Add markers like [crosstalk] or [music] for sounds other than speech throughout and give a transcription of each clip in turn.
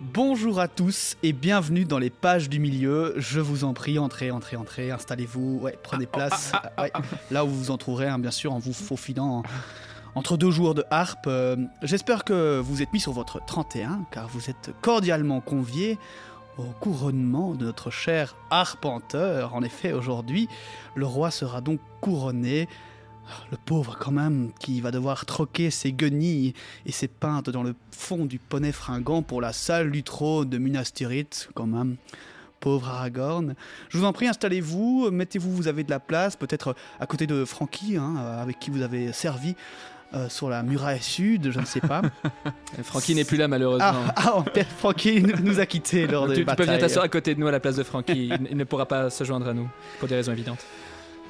Bonjour à tous et bienvenue dans les pages du milieu. Je vous en prie, entrez, entrez, entrez, installez-vous, ouais, prenez place. Ouais, là où vous vous en trouverez, hein, bien sûr, en vous faufilant entre deux jours de harpe. Euh, J'espère que vous êtes mis sur votre 31, car vous êtes cordialement conviés au couronnement de notre cher arpenteur. En effet, aujourd'hui, le roi sera donc couronné. Le pauvre quand même, qui va devoir troquer ses guenilles et ses pintes dans le fond du poney fringant pour la salle du trône de Minas Tirith, quand même. Pauvre Aragorn. Je vous en prie, installez-vous, mettez-vous, vous avez de la place, peut-être à côté de Frankie, hein, avec qui vous avez servi euh, sur la muraille sud, je ne sais pas. [laughs] Francky n'est plus là malheureusement. Ah, ah Francky nous a quittés lors [laughs] de tu, tu peux venir t'asseoir à côté de nous à la place de Francky. il, il ne pourra pas se joindre à nous pour des raisons évidentes.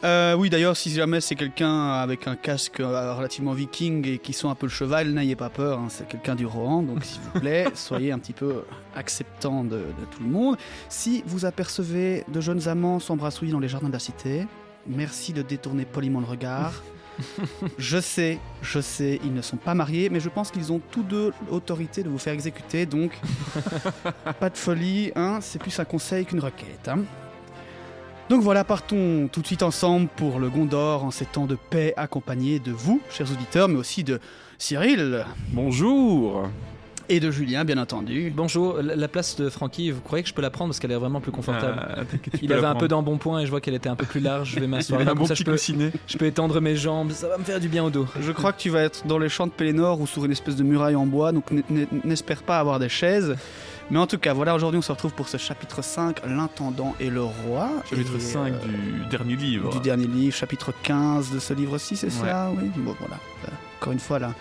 Euh, oui, d'ailleurs, si jamais c'est quelqu'un avec un casque euh, relativement viking et qui sent un peu le cheval, n'ayez pas peur, hein, c'est quelqu'un du Rohan, donc s'il vous plaît, [laughs] soyez un petit peu acceptant de, de, tout le monde. Si vous apercevez de jeunes amants s'embrassouiller dans les jardins de la cité, merci de détourner poliment le regard. [laughs] je sais, je sais, ils ne sont pas mariés, mais je pense qu'ils ont tous deux l'autorité de vous faire exécuter, donc [laughs] pas de folie, hein, c'est plus un conseil qu'une requête. Hein. Donc voilà, partons tout de suite ensemble pour le Gondor en ces temps de paix accompagnés de vous, chers auditeurs, mais aussi de Cyril. Bonjour et de Julien, bien entendu. Bonjour, la place de Francky, vous croyez que je peux la prendre parce qu'elle est vraiment plus confortable ah, Il avait un peu d'embonpoint et je vois qu'elle était un peu plus large. Je vais [laughs] m'asseoir là, bon ça, je peux, je peux étendre mes jambes, ça va me faire du bien au dos. Je crois que tu vas être dans les champs de Pélénor ou sur une espèce de muraille en bois, donc n'espère pas avoir des chaises. Mais en tout cas, voilà, aujourd'hui on se retrouve pour ce chapitre 5, l'intendant et le roi. Chapitre et 5 euh, du dernier livre. Du dernier livre, chapitre 15 de ce livre-ci, c'est ouais. ça? Oui, bon voilà. Encore une fois là.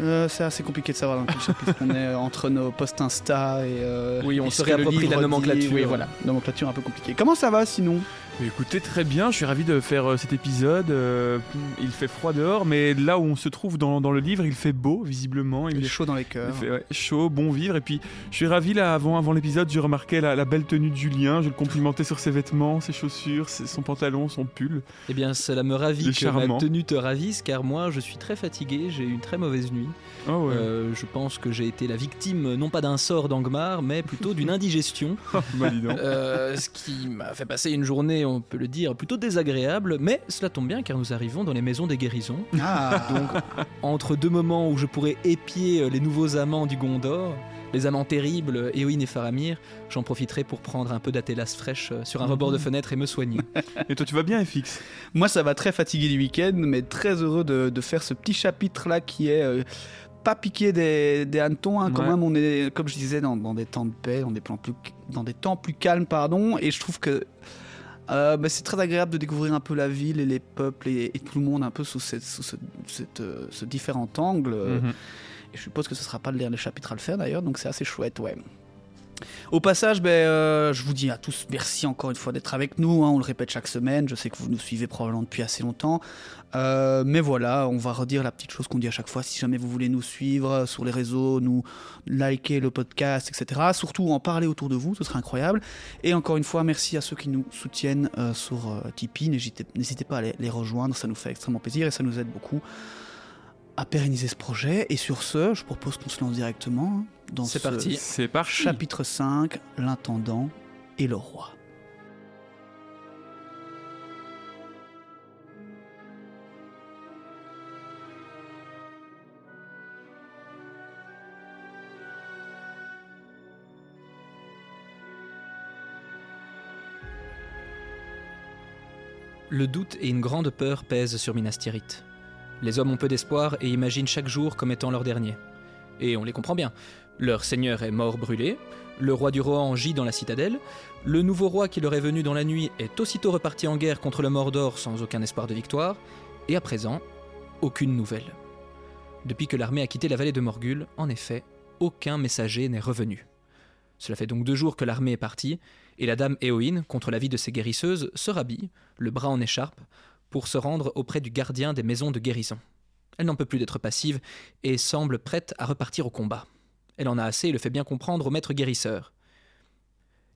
Euh, c'est assez compliqué de savoir dans quel chapitre [laughs] on est entre nos posts Insta et. Euh, oui, on se réapproprie la nomenclature. Oui, voilà, nomenclature un peu compliquée. Comment ça va sinon? Écoutez, très bien, je suis ravi de faire euh, cet épisode. Euh, il fait froid dehors, mais là où on se trouve dans, dans le livre, il fait beau, visiblement. Il, il est chaud dans les cœurs. Il fait ouais, chaud, bon vivre. Et puis, je suis ravi, là, avant, avant l'épisode, je remarquais la, la, belle tenue de Julien. Je le complimentais sur ses vêtements, ses chaussures, ses, son pantalon, son pull. Eh bien, cela me ravit que charmant. ma tenue te ravisse, car moi, je suis très fatigué, j'ai eu une très mauvaise nuit. Oh ouais. euh, je pense que j'ai été la victime, non pas d'un sort d'Angmar, mais plutôt d'une [laughs] indigestion. bah, euh, ce qui m'a fait passer une journée, on peut le dire, plutôt désagréable, mais cela tombe bien car nous arrivons dans les maisons des guérisons. Ah. [laughs] Donc, entre deux moments où je pourrais épier les nouveaux amants du Gondor, les amants terribles, Éowyn et Faramir, j'en profiterai pour prendre un peu d'Atelas fraîche sur un rebord de fenêtre et me soigner. [laughs] Et toi, tu vas bien, FX Moi, ça va très fatigué du week-end, mais très heureux de, de faire ce petit chapitre-là qui est. Euh, pas piquer des, des hannetons, hein, quand même on est, comme je disais, dans, dans des temps de paix, dans des, plans plus, dans des temps plus calmes, pardon, et je trouve que euh, bah, c'est très agréable de découvrir un peu la ville et les peuples et, et tout le monde un peu sous, cette, sous ce, cette, euh, ce différent angle. euh, Mhm. Et je suppose que ce sera pas le dernier chapitre à le faire d'ailleurs, donc c'est assez chouette, ouais. Au passage, ben, euh, je vous dis à tous merci encore une fois d'être avec nous. hein, on le répète chaque semaine. Je sais que vous nous suivez probablement depuis assez longtemps. Euh, mais voilà, on va redire la petite chose qu'on dit à chaque fois. Si jamais vous voulez nous suivre sur les réseaux, nous liker le podcast, etc. Surtout en parler autour de vous, ce serait incroyable. Et encore une fois, merci à ceux qui nous soutiennent euh, sur euh, Tipeee. N'hésitez n'hésitez pas à les, les rejoindre, ça nous fait extrêmement plaisir et ça nous aide beaucoup à pérenniser ce projet. Et sur ce, je propose qu'on se lance directement hein, dans C'est ce parti. C'est parti chapitre 5, l'intendant et le roi. Le doute et une grande peur pèsent sur Minas Tirith. Les hommes ont peu d'espoir et imaginent chaque jour comme étant leur dernier. Et on les comprend bien. Leur seigneur est mort brûlé, le roi du Rohan gît dans la citadelle, le nouveau roi qui leur est venu dans la nuit est aussitôt reparti en guerre contre le Mordor sans aucun espoir de victoire, et à présent, aucune nouvelle. Depuis que l'armée a quitté la vallée de Morgul, en effet, aucun messager n'est revenu. Cela fait donc deux jours que l'armée est partie, et la dame Éowyn, contre l'avis de ses guérisseuses, se rhabille, le bras en écharpe, pour se rendre auprès du gardien des maisons de guérison. Elle n'en peut plus d'être passive et semble prête à repartir au combat. Elle en a assez et le fait bien comprendre au maître guérisseur.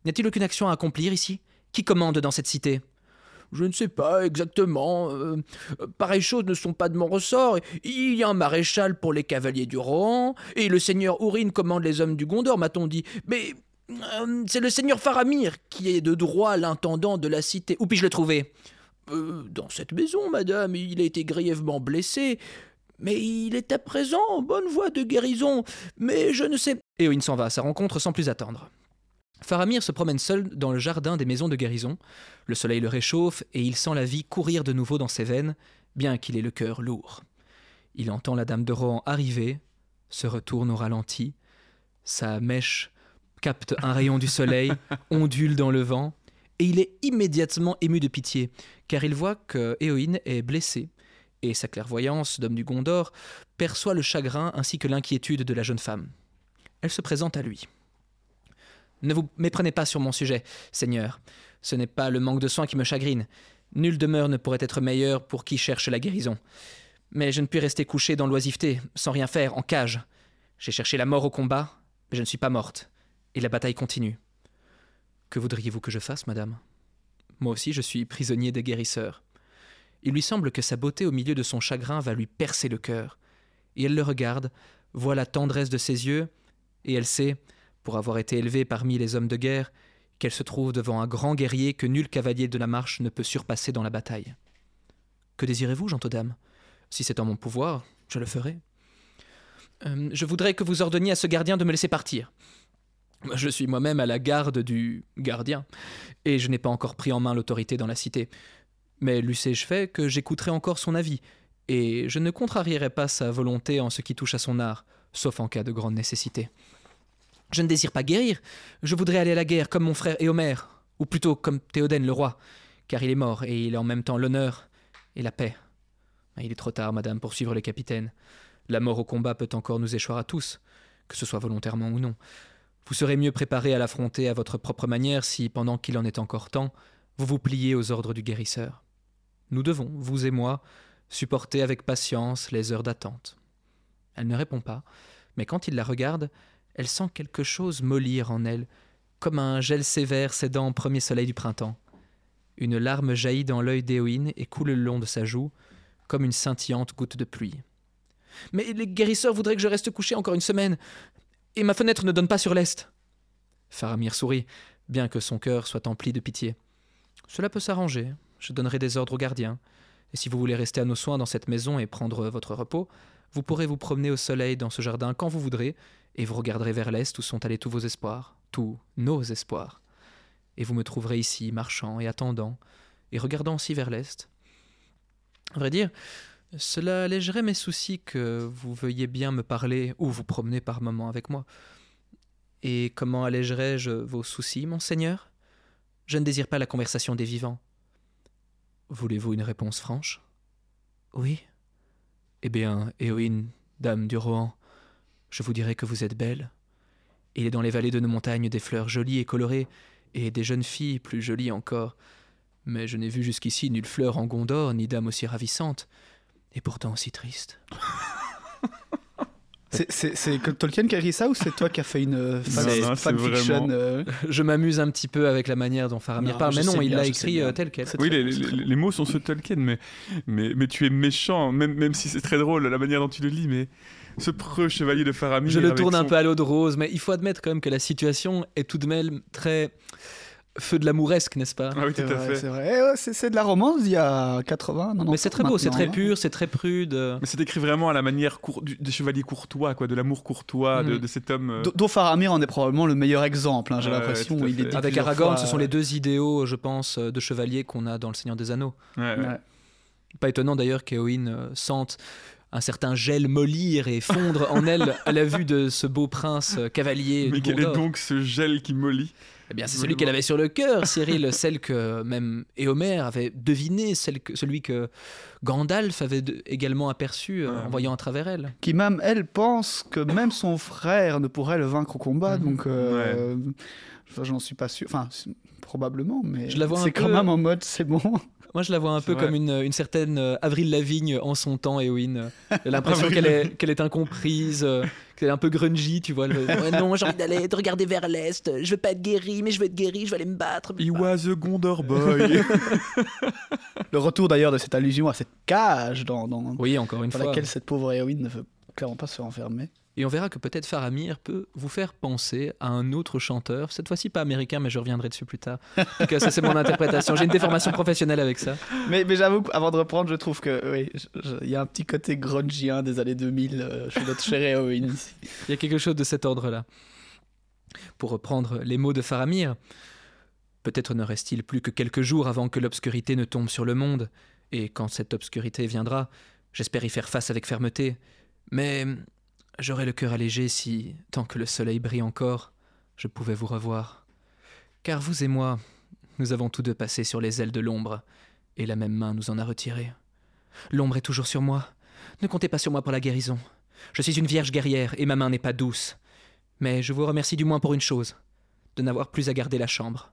N'y a-t-il aucune action à accomplir ici? Qui commande dans cette cité? Je ne sais pas exactement. Euh, pareilles choses ne sont pas de mon ressort. Il y a un maréchal pour les cavaliers du Rohan, et le seigneur Ourine commande les hommes du Gondor, m'a-t-on dit. Mais euh, c'est le seigneur Faramir qui est de droit l'intendant de la cité. Où puis-je le trouver? Euh, Dans cette maison, madame. Il a été grièvement blessé. Mais il est à présent en bonne voie de guérison. Mais je ne sais. Éowyn s'en va à sa rencontre sans plus attendre. Faramir se promène seul dans le jardin des maisons de guérison. Le soleil le réchauffe et il sent la vie courir de nouveau dans ses veines, bien qu'il ait le cœur lourd. Il entend la dame de Rohan arriver, se retourne au ralenti. Sa mèche capte un rayon du soleil, [laughs] ondule dans le vent, et il est immédiatement ému de pitié, car il voit que Éowyn est blessée, et sa clairvoyance d'homme du Gondor perçoit le chagrin ainsi que l'inquiétude de la jeune femme. Elle se présente à lui. Ne vous méprenez pas sur mon sujet, Seigneur. Ce n'est pas le manque de soins qui me chagrine. Nulle demeure ne pourrait être meilleure pour qui cherche la guérison. Mais je ne puis rester couché dans l'oisiveté, sans rien faire, en cage. J'ai cherché la mort au combat, mais je ne suis pas morte. Et la bataille continue. Que voudriez-vous que je fasse, madame? Moi aussi, je suis prisonnier des guérisseurs. Il lui semble que sa beauté au milieu de son chagrin va lui percer le cœur. Et elle le regarde, voit la tendresse de ses yeux, et elle sait, pour avoir été élevée parmi les hommes de guerre, qu'elle se trouve devant un grand guerrier que nul cavalier de la marche ne peut surpasser dans la bataille. Que désirez-vous, gentodame Si c'est en mon pouvoir, je le ferai. Euh, je voudrais que vous ordonniez à ce gardien de me laisser partir. Je suis moi-même à la garde du gardien, et je n'ai pas encore pris en main l'autorité dans la cité. Mais l'eussé-je fait que j'écouterai encore son avis, et je ne contrarierai pas sa volonté en ce qui touche à son art, sauf en cas de grande nécessité. Je ne désire pas guérir, je voudrais aller à la guerre comme mon frère Éomer, ou plutôt comme Théoden le roi, car il est mort et il est en même temps l'honneur et la paix. Il est trop tard, madame, pour suivre les capitaines. La mort au combat peut encore nous échoir à tous, que ce soit volontairement ou non. Vous serez mieux préparé à l'affronter à votre propre manière si, pendant qu'il en est encore temps, vous vous pliez aux ordres du guérisseur. Nous devons, vous et moi, supporter avec patience les heures d'attente. Elle ne répond pas, mais quand il la regarde, elle sent quelque chose mollir en elle, comme un gel sévère cédant au premier soleil du printemps. Une larme jaillit dans l'œil d'Éowyn et coule le long de sa joue, comme une scintillante goutte de pluie. Mais les guérisseurs voudraient que je reste couché encore une semaine, et ma fenêtre ne donne pas sur l'est. Faramir sourit, bien que son cœur soit empli de pitié. Cela peut s'arranger, je donnerai des ordres aux gardiens, et si vous voulez rester à nos soins dans cette maison et prendre votre repos, vous pourrez vous promener au soleil dans ce jardin quand vous voudrez, et vous regarderez vers l'est où sont allés tous vos espoirs, tous nos espoirs. Et vous me trouverez ici, marchant et attendant, et regardant aussi vers l'est. À vrai dire, cela allégerait mes soucis que vous veuillez bien me parler ou vous promener par moments avec moi. Et comment allégerais-je vos soucis, monseigneur? Je ne désire pas la conversation des vivants. Voulez-vous une réponse franche? Oui. Eh bien, Éowyn, dame du Rohan, je vous dirai que vous êtes belle. Il est dans les vallées de nos montagnes des fleurs jolies et colorées, et des jeunes filles plus jolies encore. Mais je n'ai vu jusqu'ici nulle fleur en Gondor, ni dame aussi ravissante, et pourtant aussi triste. [laughs] C'est Tolkien qui a écrit ça ou c'est toi qui as fait une euh, fanfiction euh [laughs] Je m'amuse un petit peu avec la manière dont Faramir parle, mais non, il l'a écrit euh, tel quel. Oui, les, les, mots sont ceux de Tolkien, mais, mais, mais tu es méchant, même, même si c'est très drôle la manière dont tu le lis, mais ce preux chevalier de Faramir. Je le tourne un peu à l'eau de rose, mais il faut admettre quand même que la situation est tout de même très feu de l'amouresque, n'est-ce pas? Ah oui, tout à fait. C'est vrai, eh c'est de la romance d'il y a 80. Non, mais c'est très beau, c'est très pur, c'est très prude. Mais c'est écrit vraiment à la manière des chevaliers courtois, quoi, de l'amour courtois de, mm. cet homme. Euh. Dont Faramir en est probablement le meilleur exemple, hein, j'ai l'impression. Avec Aragorn, ce sont les deux idéaux, je pense, de chevalier qu'on a dans Le Seigneur des Anneaux. Pas étonnant d'ailleurs qu'Eowyn euh, sente un certain gel mollir et fondre en elle à la vue de ce beau prince euh, cavalier. Mais quel est donc ce gel qui mollit? Eh bien, c'est celui qu'elle avait sur le cœur, Cyril, [laughs] celle que même Éomer avait deviné, celle que, celui que Gandalf avait également aperçu euh, en voyant à travers elle. Qui même, elle, pense que même son frère ne pourrait le vaincre au combat, mhm. donc euh, j'en suis pas sûr. Enfin, probablement, mais c'est quand même en mode c'est bon. Moi, je la vois un peu comme une, une, certaine euh, Avril Lavigne en son temps, Eowyn. [laughs] J'ai l'impression qu'elle est, qu'elle est incomprise, euh, C'est un peu grungy, tu vois. le- Ouais, non, j'ai envie d'aller de regarder vers l'est. Je veux pas être guéri, mais je veux être guéri. Je veux aller me battre. He was a Gondor boy. [laughs] Le retour d'ailleurs de cette allusion à cette cage dans, dans, Oui, encore une dans fois. laquelle cette pauvre héroïne ne veut clairement pas se faire enfermer. Et on verra que peut-être Faramir peut vous faire penser à un autre chanteur, cette fois-ci pas américain, mais je reviendrai dessus plus tard. En tout cas, ça c'est mon interprétation. J'ai une déformation professionnelle avec ça. Mais, mais j'avoue qu'avant de reprendre, je trouve que oui, il y a un petit côté grungien des années 2000 euh, chez notre héroïne ici. Il y a quelque chose de cet ordre-là. Pour reprendre les mots de Faramir, peut-être ne reste-t-il plus que quelques jours avant que l'obscurité ne tombe sur le monde, et quand cette obscurité viendra, j'espère y faire face avec fermeté, mais j'aurai le cœur allégé si, tant que le soleil brille encore, je pouvais vous revoir. Car vous et moi, nous avons tous deux passé sur les ailes de l'ombre, et la même main nous en a retirés. L'ombre est toujours sur moi. Ne comptez pas sur moi pour la guérison. Je suis une vierge guerrière et ma main n'est pas douce. Mais je vous remercie du moins pour une chose, de n'avoir plus à garder la chambre.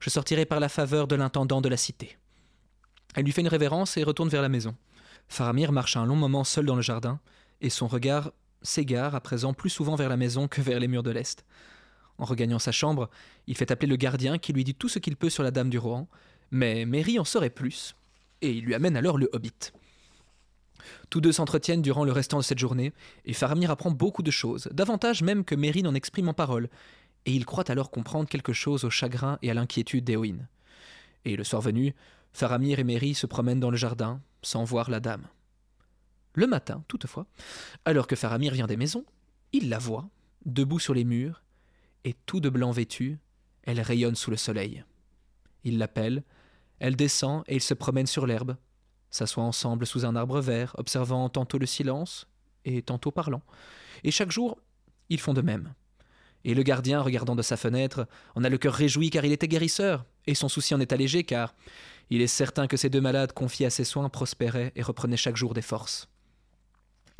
Je sortirai par la faveur de l'intendant de la cité. Elle lui fait une révérence et retourne vers la maison. Faramir marche un long moment seul dans le jardin, et son regard s'égare à présent plus souvent vers la maison que vers les murs de l'Est. En regagnant sa chambre, il fait appeler le gardien qui lui dit tout ce qu'il peut sur la dame du Rohan, mais Mary en saurait plus, et il lui amène alors le hobbit. Tous deux s'entretiennent durant le restant de cette journée, et Faramir apprend beaucoup de choses, davantage même que Mary n'en exprime en parole, et il croit alors comprendre quelque chose au chagrin et à l'inquiétude d'Éowyn. Et le soir venu, Faramir et Mary se promènent dans le jardin, sans voir la dame. Le matin, toutefois, alors que Faramir vient des maisons, il la voit, debout sur les murs, et tout de blanc vêtue, elle rayonne sous le soleil. Il l'appelle, elle descend et ils se promènent sur l'herbe, s'assoient ensemble sous un arbre vert, observant tantôt le silence et tantôt parlant. Et chaque jour, ils font de même. Et le gardien, regardant de sa fenêtre, en a le cœur réjoui car il était guérisseur, et son souci en est allégé car il est certain que ces deux malades confiés à ses soins prospéraient et reprenaient chaque jour des forces.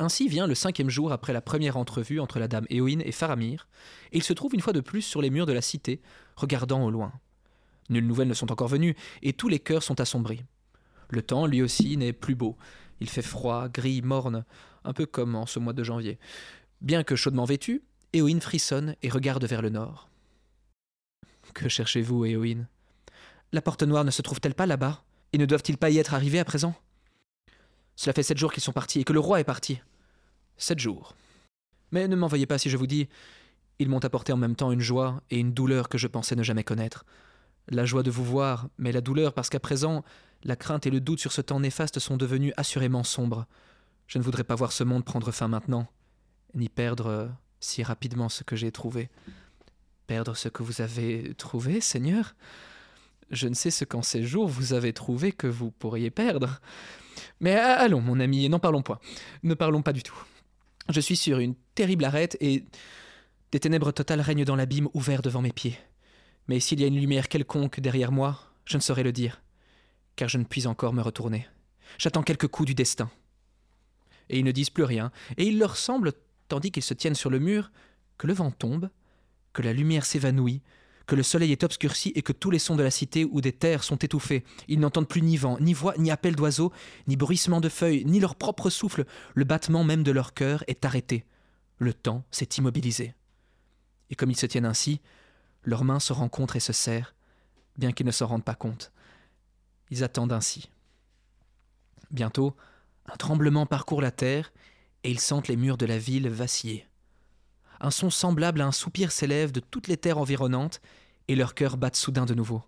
Ainsi vient le cinquième jour après la première entrevue entre la dame Éowyn et Faramir, et il se trouve une fois de plus sur les murs de la cité, regardant au loin. Nulles nouvelles ne sont encore venues, et tous les cœurs sont assombris. Le temps, lui aussi, n'est plus beau. Il fait froid, gris, morne, un peu comme en ce mois de janvier. Bien que chaudement vêtu, Éowyn frissonne et regarde vers le nord. Que cherchez-vous, Éowyn? La porte noire ne se trouve-t-elle pas là-bas? Et ne doivent-ils pas y être arrivés à présent? Cela fait sept jours qu'ils sont partis et que le roi est parti. Sept jours. Mais ne m'en veuillez pas si je vous dis, ils m'ont apporté en même temps une joie et une douleur que je pensais ne jamais connaître. La joie de vous voir, mais la douleur parce qu'à présent, la crainte et le doute sur ce temps néfaste sont devenus assurément sombres. Je ne voudrais pas voir ce monde prendre fin maintenant, ni perdre euh, si rapidement ce que j'ai trouvé. Perdre ce que vous avez trouvé, Seigneur? Je ne sais ce qu'en ces jours vous avez trouvé que vous pourriez perdre. Mais allons, mon ami, et n'en parlons point. Ne parlons pas du tout. Je suis sur une terrible arête et des ténèbres totales règnent dans l'abîme ouvert devant mes pieds. Mais s'il y a une lumière quelconque derrière moi, je ne saurais le dire, car je ne puis encore me retourner. J'attends quelques coups du destin. Et ils ne disent plus rien, et il leur semble, tandis qu'ils se tiennent sur le mur, que le vent tombe, que la lumière s'évanouit, que le soleil est obscurci et que tous les sons de la cité ou des terres sont étouffés. Ils n'entendent plus ni vent, ni voix, ni appel d'oiseaux, ni bruissement de feuilles, ni leur propre souffle. Le battement même de leur cœur est arrêté. Le temps s'est immobilisé. Et comme ils se tiennent ainsi, leurs mains se rencontrent et se serrent, bien qu'ils ne s'en rendent pas compte. Ils attendent ainsi. Bientôt, un tremblement parcourt la terre, et ils sentent les murs de la ville vaciller. Un son semblable à un soupir s'élève de toutes les terres environnantes, et leurs cœurs battent soudain de nouveau.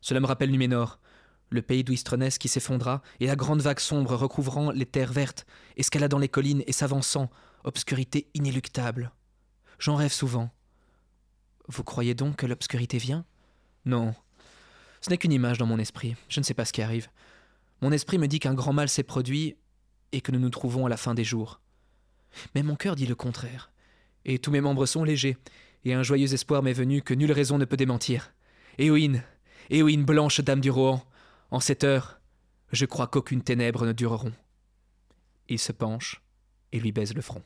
Cela me rappelle Numénor, le pays d'Ouistrenès qui s'effondra, et la grande vague sombre recouvrant les terres vertes, escaladant les collines et s'avançant, obscurité inéluctable. J'en rêve souvent. Vous croyez donc que l'obscurité vient? Non. Ce n'est qu'une image dans mon esprit, je ne sais pas ce qui arrive. Mon esprit me dit qu'un grand mal s'est produit et que nous nous trouvons à la fin des jours. Mais mon cœur dit le contraire, et tous mes membres sont légers, et un joyeux espoir m'est venu que nulle raison ne peut démentir. Éowyn, Éowyn blanche dame du Rohan, en cette heure, je crois qu'aucune ténèbre ne dureront. Il se penche et lui baise le front.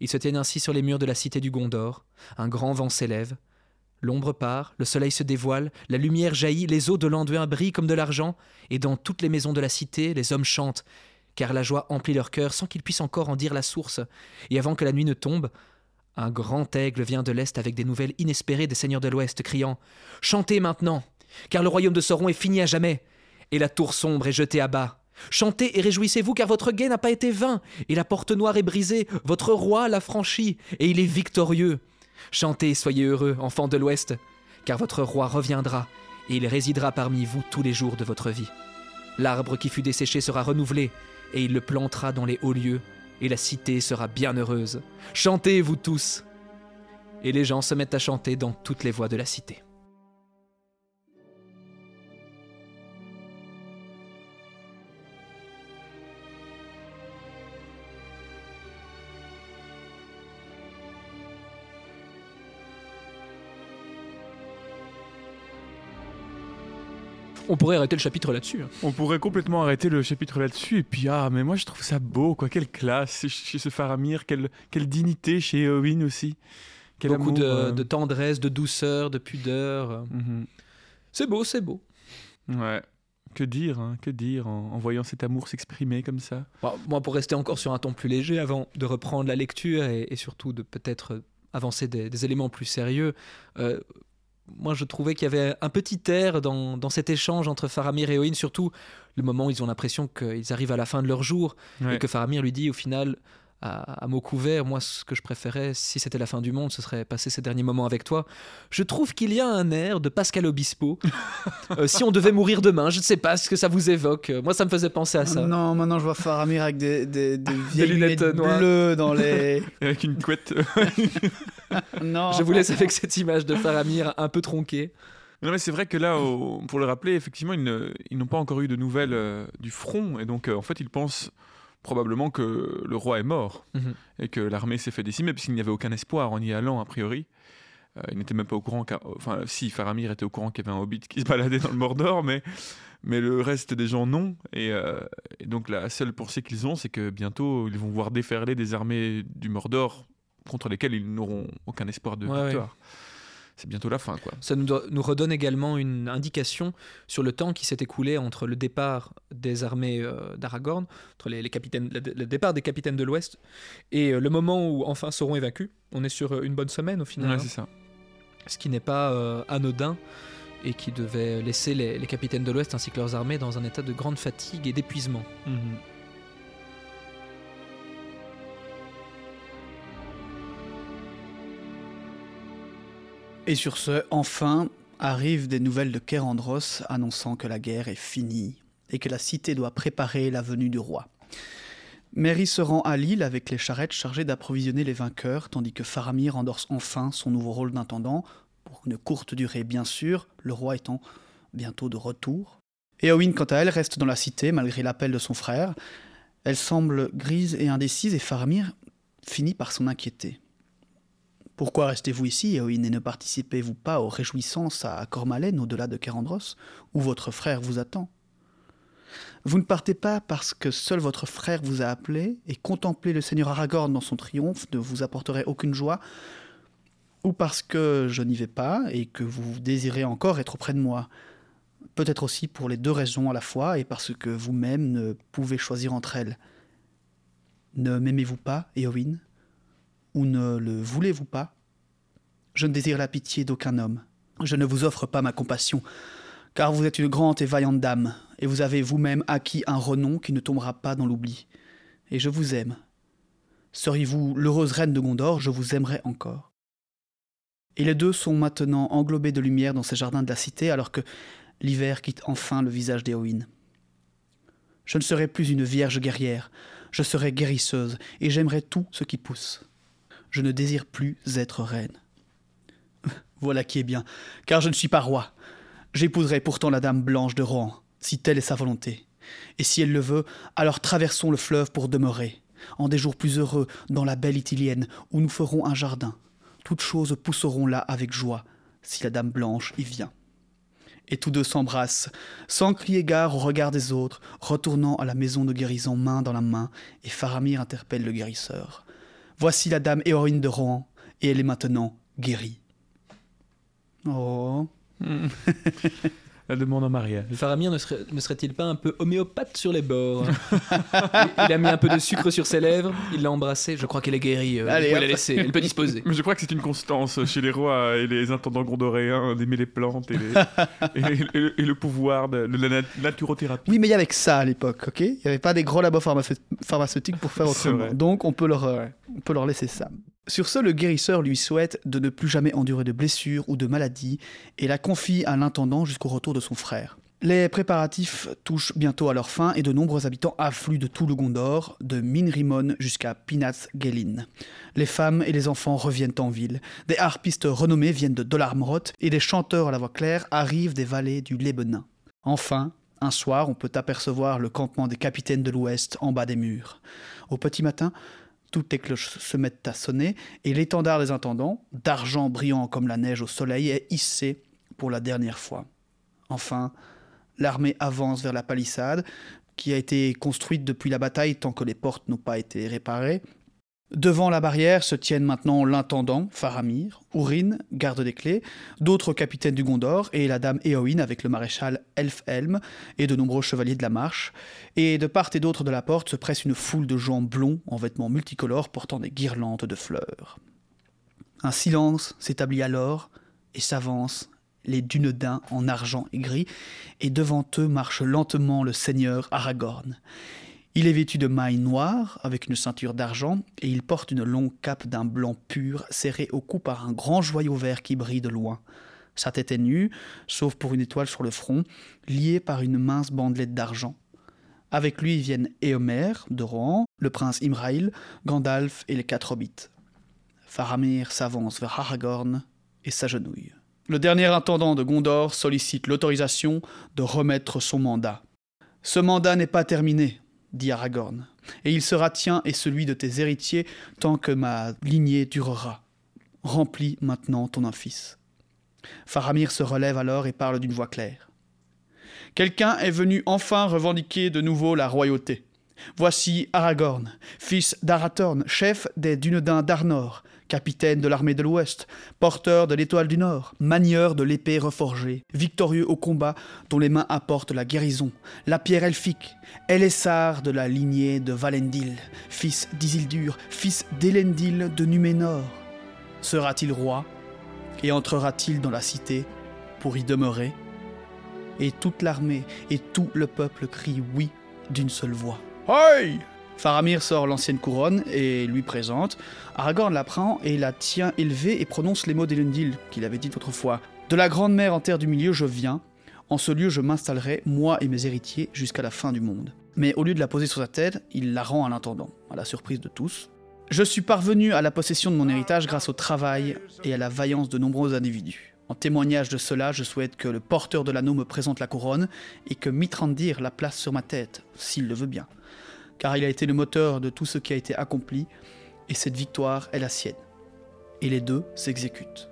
Ils se tiennent ainsi sur les murs de la cité du Gondor, un grand vent s'élève, l'ombre part, le soleil se dévoile, la lumière jaillit, les eaux de l'Anduin brillent comme de l'argent, et dans toutes les maisons de la cité, les hommes chantent car la joie emplit leur cœur sans qu'ils puissent encore en dire la source. Et avant que la nuit ne tombe, un grand aigle vient de l'Est avec des nouvelles inespérées des seigneurs de l'Ouest, criant Chantez maintenant, car le royaume de Sauron est fini à jamais, et la tour sombre est jetée à bas. Chantez et réjouissez-vous, car votre guet n'a pas été vain, et la porte noire est brisée, votre roi l'a franchi, et il est victorieux. Chantez soyez heureux, enfants de l'Ouest, car votre roi reviendra, et il résidera parmi vous tous les jours de votre vie. L'arbre qui fut desséché sera renouvelé, et il le plantera dans les hauts lieux, et la cité sera bien heureuse. Chantez, vous tous Et les gens se mettent à chanter dans toutes les voies de la cité. On pourrait arrêter le chapitre là-dessus. hein. On pourrait complètement arrêter le chapitre là-dessus. Et puis, ah, mais moi, je trouve ça beau, quoi. Quelle classe chez ce Faramir. Quelle, quelle dignité chez Owen aussi. Quel Beaucoup amour, de, euh. de tendresse, de douceur, de pudeur. Mhm. C'est beau, c'est beau. Ouais. Que dire, hein, que dire en, en voyant cet amour s'exprimer comme ça? Bon, moi, pour rester encore sur un ton plus léger, avant de reprendre la lecture et, et surtout de peut-être euh, avancer des, des éléments plus sérieux, euh, moi je trouvais qu'il y avait un petit air dans, dans cet échange entre Faramir et Oin, surtout le moment où ils ont l'impression qu'ils arrivent à la fin de leur jour Ouais. et que Faramir lui dit au final à, à mots couverts, moi ce que je préférais, si c'était la fin du monde, ce serait passer ces derniers moments avec toi. Je trouve qu'il y a un air de Pascal Obispo. [laughs] Euh, si on devait mourir demain, je ne sais pas ce que ça vous évoque. Euh, Moi ça me faisait penser à ça. Non, maintenant je vois Faramir avec des, des, des [laughs] vieilles lunettes lunettes noires. bleues dans les. [laughs] Avec une couette. non. Je vous laisse avec cette image de Faramir un peu tronquée. Non mais c'est vrai que là, pour le rappeler, effectivement, ils n'ont pas encore eu de nouvelles euh, du front, et donc euh, en fait, ils pensent probablement que le roi est mort Mhm. et que l'armée s'est fait décimer, puisqu'il n'y avait aucun espoir en y allant a priori. Euh, il n'était même pas au courant, enfin si Faramir était au courant qu'il y avait un hobbit qui se baladait dans le Mordor, mais mais le reste des gens non. Et, euh, et donc la seule pensée qu'ils ont, c'est que bientôt ils vont voir déferler des armées du Mordor contre lesquelles ils n'auront aucun espoir de Ouais, victoire. C'est bientôt la fin, quoi. Ça nous, do- nous redonne également une indication sur le temps qui s'est écoulé entre le départ des armées euh, d'Aragorn, entre les, les capitaines, le, le départ des capitaines de l'Ouest, et euh, le moment où enfin Sauron est vaincu. On est sur euh, une bonne semaine au final, Ouais, hein. c'est ça. ce qui n'est pas euh, anodin et qui devait laisser les, les capitaines de l'Ouest ainsi que leurs armées dans un état de grande fatigue et d'épuisement. Mhm. Et sur ce, enfin, arrivent des nouvelles de Kerandros annonçant que la guerre est finie et que la cité doit préparer la venue du roi. Merry se rend à Lille avec les charrettes chargées d'approvisionner les vainqueurs, tandis que Faramir endorse enfin son nouveau rôle d'intendant, pour une courte durée bien sûr, le roi étant bientôt de retour. Éowyn, quant à elle, reste dans la cité malgré l'appel de son frère. Elle semble grise et indécise et Faramir finit par s'en inquiéter. Pourquoi restez-vous ici, Éowyn, et ne participez-vous pas aux réjouissances à Cormalen, au-delà de Kerandros, où votre frère vous attend? Vous ne partez pas parce que seul votre frère vous a appelé, et contempler le seigneur Aragorn dans son triomphe ne vous apporterait aucune joie, ou parce que je n'y vais pas, et que vous désirez encore être auprès de moi. Peut-être aussi pour les deux raisons à la fois, et parce que vous-même ne pouvez choisir entre elles. Ne m'aimez-vous pas, Éowyn ou ne le voulez-vous pas? Je ne désire la pitié d'aucun homme. Je ne vous offre pas ma compassion, car vous êtes une grande et vaillante dame, et vous avez vous-même acquis un renom qui ne tombera pas dans l'oubli. Et je vous aime. Seriez-vous l'heureuse reine de Gondor, je vous aimerais encore. Et les deux sont maintenant englobés de lumière dans ces jardins de la cité, alors que l'hiver quitte enfin le visage d'Éowyn. Je ne serai plus une vierge guerrière, je serai guérisseuse, et j'aimerai tout ce qui pousse je ne désire plus être reine. [laughs] Voilà qui est bien, car je ne suis pas roi. J'épouserai pourtant la dame blanche de Rohan, si telle est sa volonté. Et si elle le veut, alors traversons le fleuve pour demeurer, en des jours plus heureux, dans la belle Ithilienne, où nous ferons un jardin. Toutes choses pousseront là avec joie, si la dame blanche y vient. Et tous deux s'embrassent, sans crier gare au regard des autres, retournant à la maison de guérison main dans la main, et Faramir interpelle le guérisseur. Voici la dame Éorine de Rohan, et elle est maintenant guérie. Oh. [laughs] la demande en mariage. Faramir ne, serait, ne serait-il pas un peu homéopathe sur les bords il, il a mis un peu de sucre sur ses lèvres, il l'a embrassée. Je crois qu'elle est guérie. euh, Allez, vous la laisser, elle peut disposer. Mais je crois que c'est une constance chez les rois et les intendants gondoréens d'aimer les plantes et, les- [laughs] et- et le, et le pouvoir de, de la nat- naturothérapie. Oui, mais il y avait que ça à l'époque, ok? Il n'y avait pas des gros labos pharmace- pharmaceutiques pour faire autrement. Donc, on peut, leur, peut leur laisser ça. Sur ce, le guérisseur lui souhaite de ne plus jamais endurer de blessures ou de maladies et la confie à l'intendant jusqu'au retour de son frère. Les préparatifs touchent bientôt à leur fin et de nombreux habitants affluent de tout le Gondor, de Minrimon jusqu'à Pinath Gelin. Les femmes et les enfants reviennent en ville. Des harpistes renommés viennent de Dolarmroth et des chanteurs à la voix claire arrivent des vallées du Lébenin. Enfin, un soir, on peut apercevoir le campement des capitaines de l'Ouest en bas des murs. Au petit matin, toutes les cloches se mettent à sonner et l'étendard des intendants, d'argent brillant comme la neige au soleil, est hissé pour la dernière fois. Enfin, l'armée avance vers la palissade, qui a été construite depuis la bataille tant que les portes n'ont pas été réparées. Devant la barrière se tiennent maintenant l'intendant, Faramir, Ourin, garde des clés, d'autres capitaines du Gondor et la dame Éowyn avec le maréchal Elfhelm et de nombreux chevaliers de la marche. Et de part et d'autre de la porte se presse une foule de gens blonds en vêtements multicolores portant des guirlandes de fleurs. Un silence s'établit alors et s'avance les dunedins en argent et gris, et devant eux marche lentement le seigneur Aragorn. Il est vêtu de mailles noires, avec une ceinture d'argent, et il porte une longue cape d'un blanc pur, serrée au cou par un grand joyau vert qui brille de loin. Sa tête est nue, sauf pour une étoile sur le front, liée par une mince bandelette d'argent. Avec lui viennent Éomer, de Rohan, le prince Imrail, Gandalf et les quatre hobbits. Faramir s'avance vers Aragorn et s'agenouille. Le dernier intendant de Gondor sollicite l'autorisation de remettre son mandat. Ce mandat n'est pas terminé, dit Aragorn, et il sera tien et celui de tes héritiers tant que ma lignée durera. Remplis maintenant ton fils. Faramir se relève alors et parle d'une voix claire. Quelqu'un est venu enfin revendiquer de nouveau la royauté. Voici Aragorn, fils d'Arathorn, chef des Dunedains d'Arnor, capitaine de l'armée de l'Ouest, porteur de l'étoile du Nord, manieur de l'épée reforgée, victorieux au combat, dont les mains apportent la guérison, la pierre elfique, Elessar de la lignée de Valendil, fils d'Isildur, fils d'Elendil de Numénor. Sera-t-il roi et entrera-t-il dans la cité pour y demeurer? Et toute l'armée et tout le peuple crient oui d'une seule voix. Faramir sort l'ancienne couronne et lui présente. Aragorn la prend et la tient élevée et prononce les mots d'Elendil qu'il avait dit autrefois. De la grande mer en terre du milieu, je viens. En ce lieu, je m'installerai, moi et mes héritiers, jusqu'à la fin du monde. Mais au lieu de la poser sur sa tête, il la rend à l'intendant, à la surprise de tous. Je suis parvenu à la possession de mon héritage grâce au travail et à la vaillance de nombreux individus. En témoignage de cela, je souhaite que le porteur de l'anneau me présente la couronne et que Mitrandir la place sur ma tête, s'il le veut bien. Car il a été le moteur de tout ce qui a été accompli, et cette victoire est la sienne. Et les deux s'exécutent.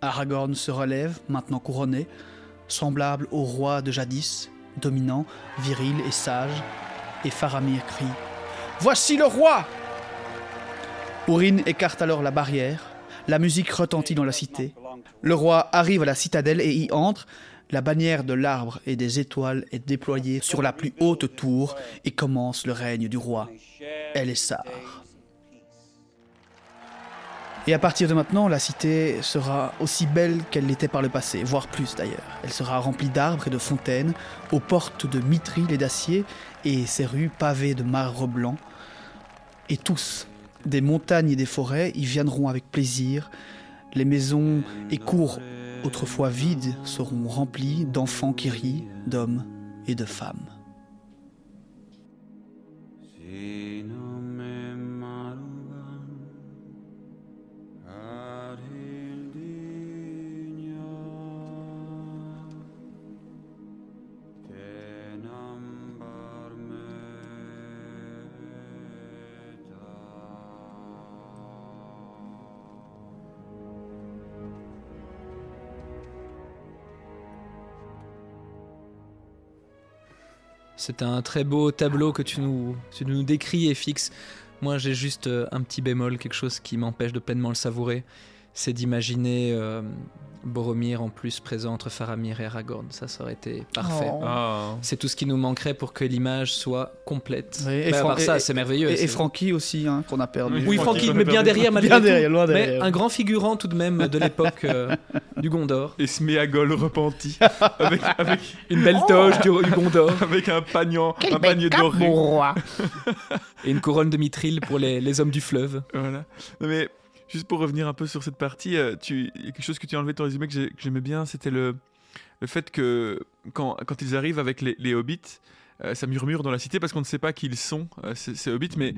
Aragorn se relève, maintenant couronné, semblable au roi de jadis, dominant, viril et sage, et Faramir crie Voici le roi Ourin écarte alors la barrière, la musique retentit dans la cité. Le roi arrive à la citadelle et y entre. La bannière de l'arbre et des étoiles est déployée sur la plus haute tour et commence le règne du roi Elessar. Et à partir de maintenant, la cité sera aussi belle qu'elle l'était par le passé, voire plus d'ailleurs. Elle sera remplie d'arbres et de fontaines, aux portes de mitril et d'acier, et ses rues pavées de marbre blanc. Et tous, des montagnes et des forêts, y viendront avec plaisir. Les maisons et cours, autrefois vides, seront remplies d'enfants qui rient, d'hommes et de femmes. C'est un très beau tableau que tu nous, tu décris et fixes. Moi, j'ai juste euh, un petit bémol, quelque chose qui m'empêche de pleinement le savourer. C'est d'imaginer euh, Boromir en plus présent entre Faramir et Aragorn. Ça, ça aurait été parfait. Oh. Ah. C'est tout ce qui nous manquerait pour que l'image soit complète. Et Mais à Fran- part ça, et- c'est merveilleux. Et, et c'est- Francky aussi, hein, qu'on a perdu. Oui, Francky, mais bien derrière, malgré Bien tout. derrière, loin Mais derrière. un grand figurant tout de même de l'époque euh, du Gondor. Et Sméagol repenti [laughs] avec, avec, Une belle toge du, du Gondor avec un pagnon, un panier doré. roi et une couronne de mithril pour les, les hommes du fleuve. Voilà. Non, mais juste pour revenir un peu sur cette partie, euh, il y a quelque chose que tu as enlevé de ton résumé que j'ai- que j'aimais bien, c'était le, fait que quand, ils arrivent avec les, hobbits, euh, ça murmure dans la cité parce qu'on ne sait pas qui ils sont, euh, ces, hobbits, mais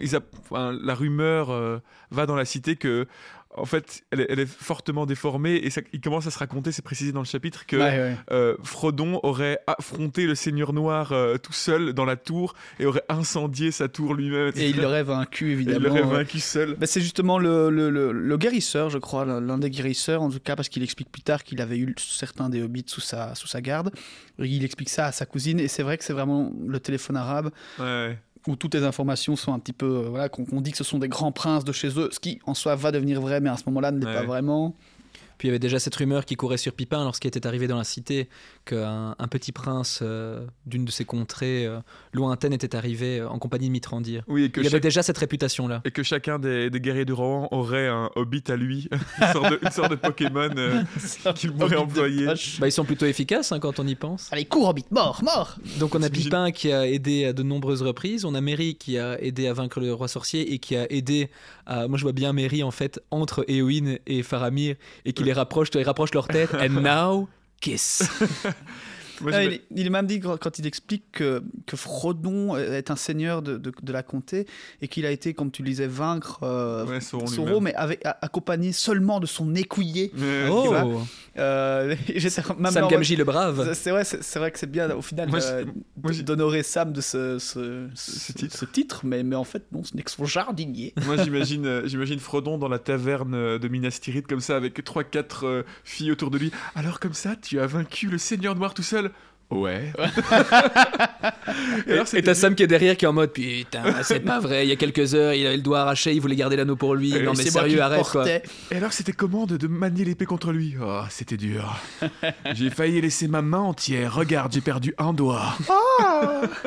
la rumeur va dans la cité que, en fait, elle est, elle est fortement déformée et ça, il commence à se raconter, c'est précisé dans le chapitre, que Ouais, ouais. euh, Frodon aurait affronté le Seigneur Noir euh, tout seul dans la tour et aurait incendié sa tour lui-même. Et il l'aurait vaincu, Et évidemment. il l'aurait vaincu seul. Bah, c'est justement le, le, le- le guérisseur, je crois, l'un l'un des guérisseurs, en tout cas, parce qu'il explique plus tard qu'il avait eu certains des hobbits sous sa, sous sa garde. Il explique ça à sa cousine, et c'est vrai que c'est vraiment le téléphone arabe Ouais. Où toutes les informations sont un petit peu. euh, voilà, qu'on dit que ce sont des grands princes de chez eux, ce qui en soi va devenir vrai, mais à ce moment-là ne l'est pas vraiment. Puis il y avait déjà cette rumeur qui courait sur Pipin lorsqu'il était arrivé dans la cité qu'un un petit prince euh, d'une de ces contrées euh, lointaines était arrivé euh, en compagnie de Mitrandir. Oui, et que, Il y avait chaque- déjà cette réputation-là. et que chacun des, des guerriers du Rohan aurait un hobbit à lui, [laughs] une sorte de, une sorte de Pokémon euh, [laughs] qu'il pourrait employer. Bah, ils sont plutôt efficaces hein, quand on y pense. Allez, cours, Hobbit, mort, mort Donc on a Pipin qui a aidé à de nombreuses reprises, on a Merry qui a aidé à vaincre le roi sorcier et qui a aidé à... Moi je vois bien Merry en fait entre Éowyn et Faramir et qui les rapproche, les rapproche leur tête. And [laughs] now, kiss. [laughs] Moi, il, est- il est même dit quand il explique que, que Frodon est un seigneur de, de- de la comté et qu'il a été, comme tu le disais, vaincre euh, Ouais, Sauron mais avec, a- accompagné seulement de son écuyer. Mais- Oh. Euh, [laughs] même Sam Gamgee le brave. C'est- vrai, c'est vrai que c'est bien au final Moi, euh, d'honorer Sam de ce, ce, Ce titre. ce titre, mais, mais en fait non, ce n'est que son jardinier. [laughs] Moi, j'imagine, euh, j'imagine Frodon dans la taverne de Minas Tirith comme ça, avec trois, quatre euh, filles autour de lui. Alors comme ça, tu as vaincu le Seigneur Noir tout seul Ouais. [laughs] Et alors, et c'était t'as Sam qui est derrière qui est en mode putain, c'est pas vrai, il y a quelques heures il avait le doigt arraché, il voulait garder l'anneau pour lui. Et non mais sérieux, arrête quoi. Et alors, c'était comment de, de manier l'épée contre lui? Oh, c'était dur. [laughs] J'ai failli laisser ma main entière. Regarde, j'ai perdu un doigt. [laughs]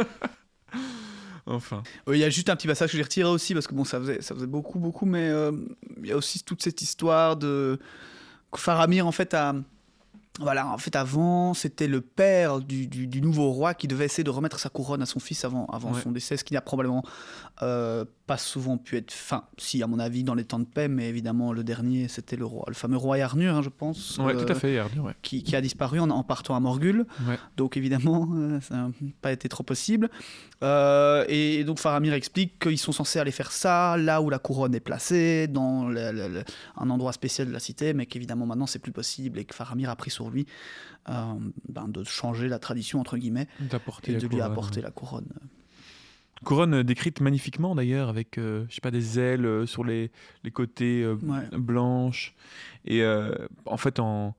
enfin. Euh, Il y a juste un petit passage que j'ai retiré aussi parce que bon, ça faisait, ça faisait beaucoup, beaucoup, mais euh, il y a aussi toute cette histoire de Faramir en fait a. Voilà, en fait, avant, c'était le père du, du- du nouveau roi qui devait essayer de remettre sa couronne à son fils avant, avant Ouais. son décès, ce qui n'a probablement euh, pas souvent pu être. Enfin, si, à mon avis, dans les temps de paix, mais évidemment, le dernier, c'était le roi, le fameux roi Yarnur, hein, je pense. Ouais, euh, tout à fait, Arthur, ouais. qui, qui a disparu en, en partant à Morgul. Ouais. Donc évidemment, [laughs] euh, ça n'a pas été trop possible. Et, et donc Faramir explique qu'ils sont censés aller faire ça là où la couronne est placée, dans le- le- le- un endroit spécial de la cité, mais qu'évidemment maintenant c'est plus possible et que Faramir a pris sur lui ben, de changer la tradition entre guillemets et de lui apporter la couronne. Couronne décrite magnifiquement d'ailleurs, avec, euh, je sais pas, des ailes euh, sur les, les côtés euh, Ouais. blanches. Et euh, en fait, en...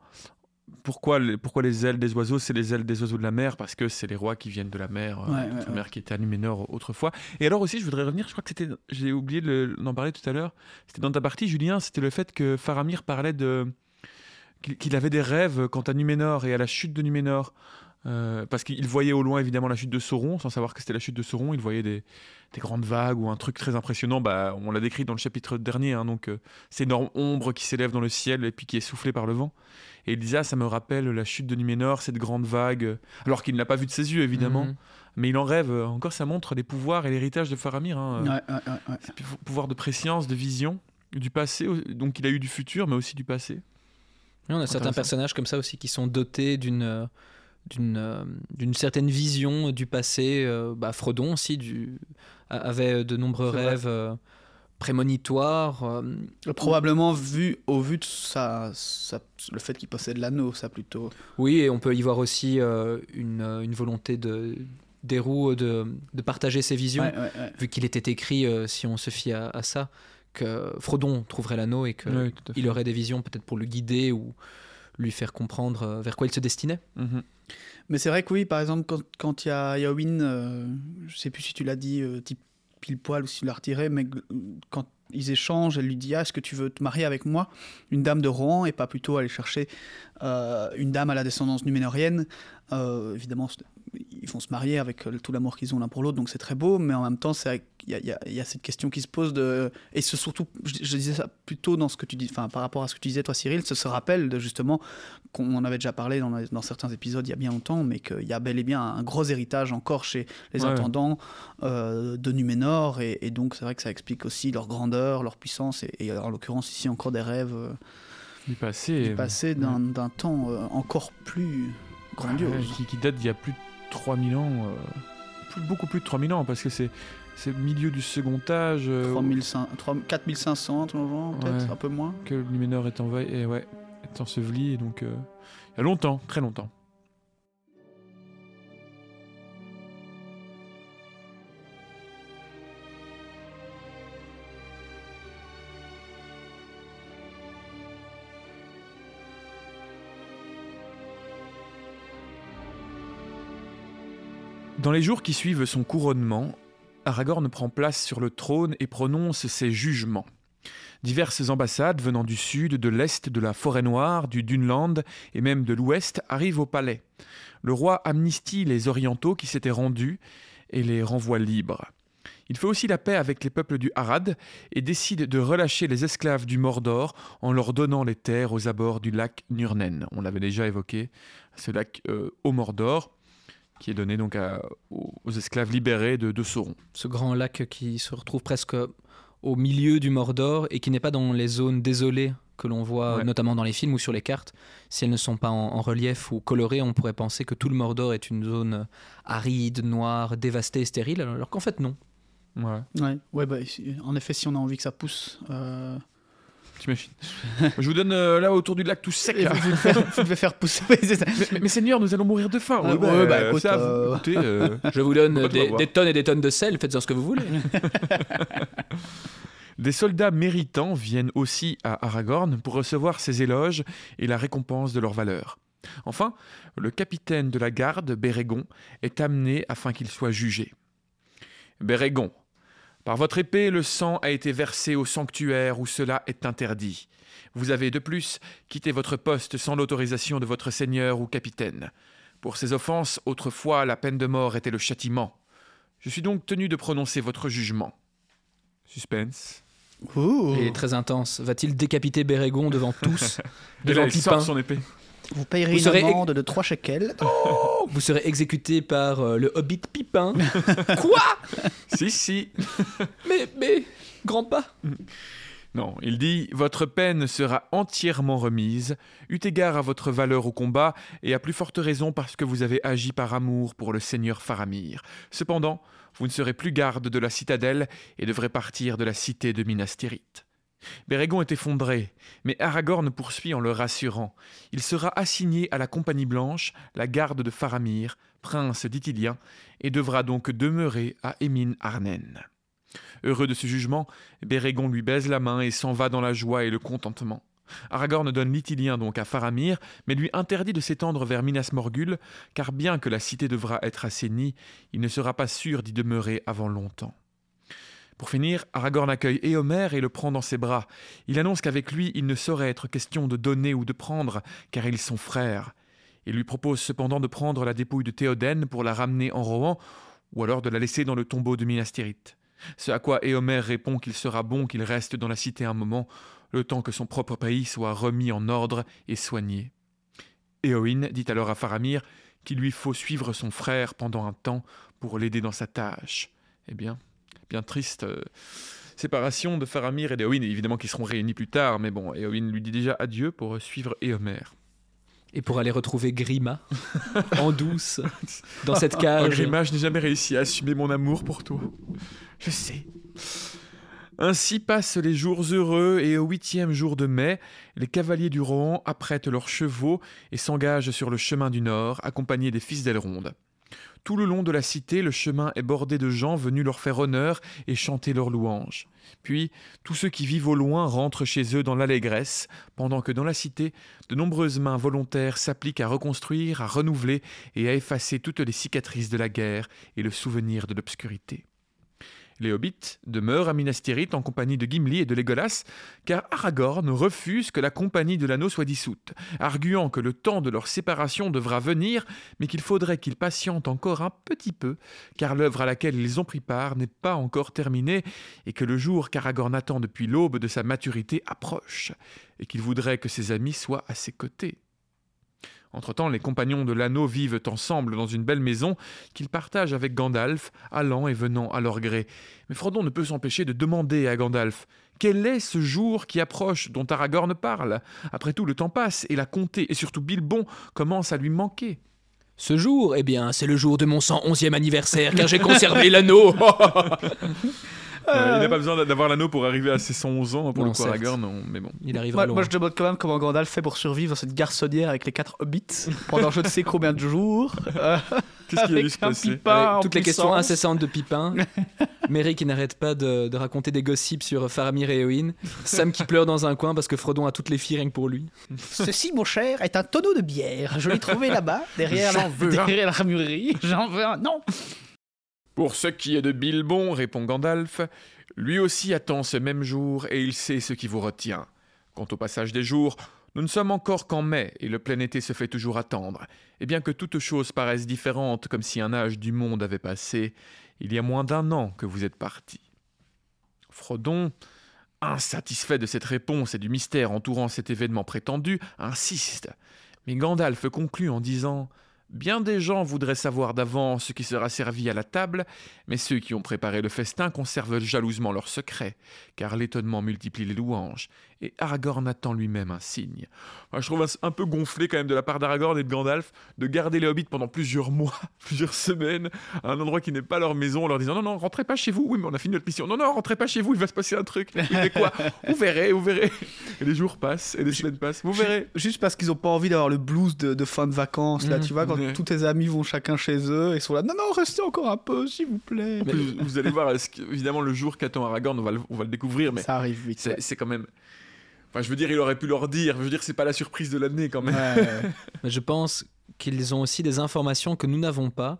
Pourquoi, les, pourquoi les ailes des oiseaux? C'est les ailes des oiseaux de la mer, parce que c'est les rois qui viennent de la mer, euh, Ouais, ouais, la ouais. mer qui était à Numénor autrefois. Et alors aussi, je voudrais revenir, je crois que c'était, j'ai oublié d'en parler tout à l'heure, c'était dans ta partie, Julien, c'était le fait que Faramir parlait de qu'il avait des rêves quant à Numénor et à la chute de Numénor. Euh, parce qu'il voyait au loin évidemment la chute de Sauron, sans savoir que c'était la chute de Sauron. Il voyait des, des grandes vagues ou un truc très impressionnant. Bah, on l'a décrit dans le chapitre dernier. hein, donc, euh, cette énorme ombre qui s'élève dans le ciel et puis qui est soufflée par le vent. Et il disait ah, ça me rappelle la chute de Numénor, cette grande vague. Alors qu'il ne l'a pas vue de ses yeux évidemment, Mhm. mais il en rêve. Encore, ça montre les pouvoirs et l'héritage de Faramir. hein, euh, Ouais, ouais, ouais, ouais. c'est pou- pouvoir de préscience, de vision, du passé. Donc, il a eu du futur, mais aussi du passé. Oui, on a certains personnages comme ça aussi qui sont dotés d'une euh, d'une euh, d'une certaine vision du passé. euh, bah, Frodon aussi du, avait de nombreux rêves euh, prémonitoires. euh, Probablement vu au vu de sa, sa- le fait qu'il possède l'anneau, ça plutôt. oui, et on peut y voir aussi euh, une, une volonté de d'Hérou de, de partager ses visions, Ouais, ouais, ouais. vu qu'il était écrit, euh, si on se fie à, à ça, que Frodon trouverait l'anneau et qu'il aurait des visions peut-être pour le guider ou lui faire comprendre euh, vers quoi il se destinait. Mhm. Mais c'est vrai que oui, par exemple, quand- il y a Yawin, euh, je sais plus si tu l'as dit, euh, type pile poil ou si tu l'as retiré, mais quand Ils échangent, elle lui dit ah, Est-ce que tu veux te marier avec moi? Une dame de Rohan, et pas plutôt aller chercher une dame à la descendance numénorienne. Évidemment, ils vont se marier avec euh, tout l'amour qu'ils ont l'un pour l'autre, donc c'est très beau, mais en même temps, il y, y a, cette question qui se pose de. Et c'est surtout, je, disais ça plutôt dans ce que tu dis, enfin, par rapport à ce que tu disais, toi, Cyril, ce se rappelle de justement qu'on en avait déjà parlé dans, dans, certains épisodes il y a bien longtemps, mais qu'il y a bel et bien un gros héritage encore chez les intendants euh, de Numénor, et, donc c'est vrai que ça explique aussi leur grandeur, leur puissance, et, en l'occurrence ici encore des rêves. Euh, du passé. Du passé d'un temps encore plus grandiose. qui, qui date d'il y a plus de 3000 ans, euh, plus, beaucoup plus de 3000 ans, parce que c'est c'est milieu du second âge. Euh, 4500, peut-être, un peu moins. Que le Numénor est, envahi, et ouais, est enseveli, et donc euh, il y a longtemps, très longtemps. Dans les jours qui suivent son couronnement, Aragorn prend place sur le trône et prononce ses jugements. Diverses ambassades venant du sud, de l'est, de la forêt noire, du Dunland et même de l'ouest arrivent au palais. Le roi amnistie les orientaux qui s'étaient rendus et les renvoie libres. Il fait aussi la paix avec les peuples du Harad et décide de relâcher les esclaves du Mordor en leur donnant les terres aux abords du lac Nurnen. On l'avait déjà évoqué, ce lac euh, au Mordor qui est donné donc aux, esclaves libérés de, de, Sauron. Ce grand lac qui se retrouve presque au milieu du Mordor et qui n'est pas dans les zones désolées que l'on voit notamment dans les films ou sur les cartes. Si elles ne sont pas en, relief ou colorées, on pourrait penser que tout le Mordor est une zone aride, noire, dévastée et stérile, alors qu'en fait non. Ouais. Ouais, ouais bah, en effet, si on a envie que ça pousse, euh, je vous donne euh, là autour du lac tout sec. Vous, devez faire, pousser. [laughs] mais, Seigneur, nous allons mourir de faim. Ah, bah, bah, écoute, euh, [laughs] euh, je vous donne des, tonnes et des tonnes de sel. Faites-en ce que vous voulez. [laughs] Des soldats méritants viennent aussi à Aragorn pour recevoir ses éloges et la récompense de leur valeur. Enfin, le capitaine de la garde, Bérégon, est amené afin qu'il soit jugé. Bérégon, par votre épée, le sang a été versé au sanctuaire où cela est interdit. Vous avez de plus quitté votre poste sans l'autorisation de votre seigneur ou capitaine. Pour ces offenses, autrefois, la peine de mort était le châtiment. Je suis donc tenu de prononcer votre jugement. Suspense. Il est très intense. Va-t-il décapiter Bérégon devant tous [laughs] devant Pipin son épée. Vous payerez une amende de 3 shekels. [laughs] Oh vous serez exécuté par euh, le hobbit Pipin. [laughs] Quoi Si, si. [laughs] mais, mais, grand pas. Non, il dit Votre peine sera entièrement remise, eut égard à votre valeur au combat, et à plus forte raison parce que vous avez agi par amour pour le seigneur Faramir. Cependant, vous ne serez plus garde de la citadelle et devrez partir de la cité de Minas Tirith. Bérégon est effondré, mais Aragorn poursuit en le rassurant. Il sera assigné à la Compagnie Blanche, la garde de Faramir, prince d'Ithilien, et devra donc demeurer à Émine Arnen. Heureux de ce jugement, Bérégon lui baise la main et s'en va dans la joie et le contentement. Aragorn donne l'Ithilien donc à Faramir, mais lui interdit de s'étendre vers Minas Morgul, car bien que la cité devra être assainie, il ne sera pas sûr d'y demeurer avant longtemps. Pour finir, Aragorn accueille Éomer et le prend dans ses bras. Il annonce qu'avec lui, il ne saurait être question de donner ou de prendre, car ils sont frères. Il lui propose cependant de prendre la dépouille de Théoden pour la ramener en Rohan, ou alors de la laisser dans le tombeau de Minas Tirith. Ce à quoi Éomer répond qu'il sera bon qu'il reste dans la cité un moment, le temps que son propre pays soit remis en ordre et soigné. Éowyn dit alors à Faramir qu'il lui faut suivre son frère pendant un temps pour l'aider dans sa tâche. Eh bien, bien triste euh, séparation de Faramir et d'Éowyn, évidemment qu'ils seront réunis plus tard, mais bon, Éowyn lui dit déjà adieu pour suivre Éomer. Et pour aller retrouver Grima, en douce, dans cette [laughs] cage. Oh, Grima, je n'ai jamais réussi à assumer mon amour pour toi. Je sais. Ainsi passent les jours heureux, et au huitième jour de mai, les cavaliers du Rohan apprêtent leurs chevaux et s'engagent sur le chemin du Nord, accompagnés des fils d'Elrond. Tout le long de la cité, le chemin est bordé de gens venus leur faire honneur et chanter leurs louanges. Puis, tous ceux qui vivent au loin rentrent chez eux dans l'allégresse, pendant que dans la cité, de nombreuses mains volontaires s'appliquent à reconstruire, à renouveler et à effacer toutes les cicatrices de la guerre et le souvenir de l'obscurité. Les hobbits demeurent à Minas Tirith en compagnie de Gimli et de Legolas, car Aragorn refuse que la compagnie de l'anneau soit dissoute, arguant que le temps de leur séparation devra venir, mais qu'il faudrait qu'ils patientent encore un petit peu, car l'œuvre à laquelle ils ont pris part n'est pas encore terminée, et que le jour qu'Aragorn attend depuis l'aube de sa maturité approche, et qu'il voudrait que ses amis soient à ses côtés. Entre-temps, les compagnons de l'anneau vivent ensemble dans une belle maison qu'ils partagent avec Gandalf, allant et venant à leur gré. Mais Frodon ne peut s'empêcher de demander à Gandalf quel est ce jour qui approche dont Aragorn parle? Après tout, le temps passe et la comté et surtout Bilbon commence à lui manquer. Ce jour, eh bien, c'est le jour de mon 111e anniversaire, car j'ai conservé l'anneau. [laughs] Euh, il n'a pas besoin d'avoir l'anneau pour arriver à ses 111 ans pour Non, le coup. Aragorn, non, mais bon. Il arrivera Moi, loin. moi, je demande quand même comment Gandalf fait pour survivre dans cette garçonnière avec les quatre hobbits pendant je ne sais combien de jours. euh, [laughs] Qu'est-ce qui a dû avec se un passer toutes les questions incessantes de Pipin, [laughs] Merry qui n'arrête pas de, de raconter des gossips sur Faramir et Eowyn, Sam qui pleure dans un coin parce que Frodon a toutes les filles rien que pour lui. Ceci, mon cher, est un tonneau de bière. Je l'ai trouvé là-bas, [laughs] derrière, la, derrière l'armurerie. J'en veux un. Non Pour ce qui est de Bilbon, répond Gandalf, lui aussi attend ce même jour et il sait ce qui vous retient. Quant au passage des jours, nous ne sommes encore qu'en mai et le plein été se fait toujours attendre. Et bien que toutes choses paraissent différentes comme si un âge du monde avait passé, il y a moins d'un an que vous êtes parti. Frodon, insatisfait de cette réponse et du mystère entourant cet événement prétendu, insiste. Mais Gandalf conclut en disant Bien des gens voudraient savoir d'avance ce qui sera servi à la table, mais ceux qui ont préparé le festin conservent jalousement leur secret, car l'étonnement multiplie les louanges, et Aragorn attend lui-même un signe. Moi, je trouve un peu gonflé quand même de la part d'Aragorn et de Gandalf de garder les hobbits pendant plusieurs mois, [laughs] plusieurs semaines, à un endroit qui n'est pas leur maison, en leur disant non, non, rentrez pas chez vous, oui, mais on a fini notre mission, non, non, rentrez pas chez vous, il va se passer un truc. Oui, mais quoi [laughs] Vous verrez, vous verrez. Et les jours passent, et les semaines passent, vous verrez. Juste parce qu'ils ont pas envie d'avoir le blues de, de fin de vacances, là, Mhm. tu vois, quand tous tes amis vont chacun chez eux et sont là, non, non, restez encore un peu, s'il vous plaît. En plus, vous allez voir, évidemment, le jour qu'attend Aragorn, on va le, on va le découvrir, mais Ça arrive vite. c'est c'est quand même. Enfin, je veux dire, il aurait pu leur dire. Je veux dire, c'est pas la surprise de l'année quand même. Ouais, ouais. [laughs] Mais je pense qu'ils ont aussi des informations que nous n'avons pas.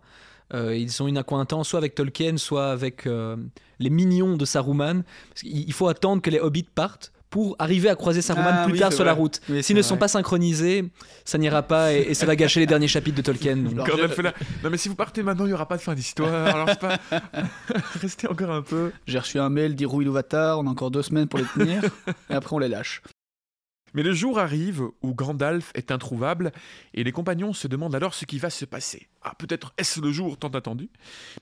Euh, ils ont une accointance soit avec Tolkien, soit avec euh, les minions de Saruman. Parce il faut attendre que les hobbits partent pour arriver à croiser Saruman Ah plus oui, tard sur la route. Oui, S'ils ne vrai. sont pas synchronisés, ça n'ira pas et, et ça va gâcher les derniers chapitres de Tolkien. donc. Je-. Non, mais si vous partez maintenant, il n'y aura pas de fin d'histoire. Alors, c'est pas. [laughs] Restez encore un peu. J'ai reçu un mail d'Irouille Louvatar, on a encore deux semaines pour les tenir, [laughs] et après on les lâche. Mais le jour arrive où Gandalf est introuvable et les compagnons se demandent alors ce qui va se passer. Ah, peut-être est-ce le jour tant attendu?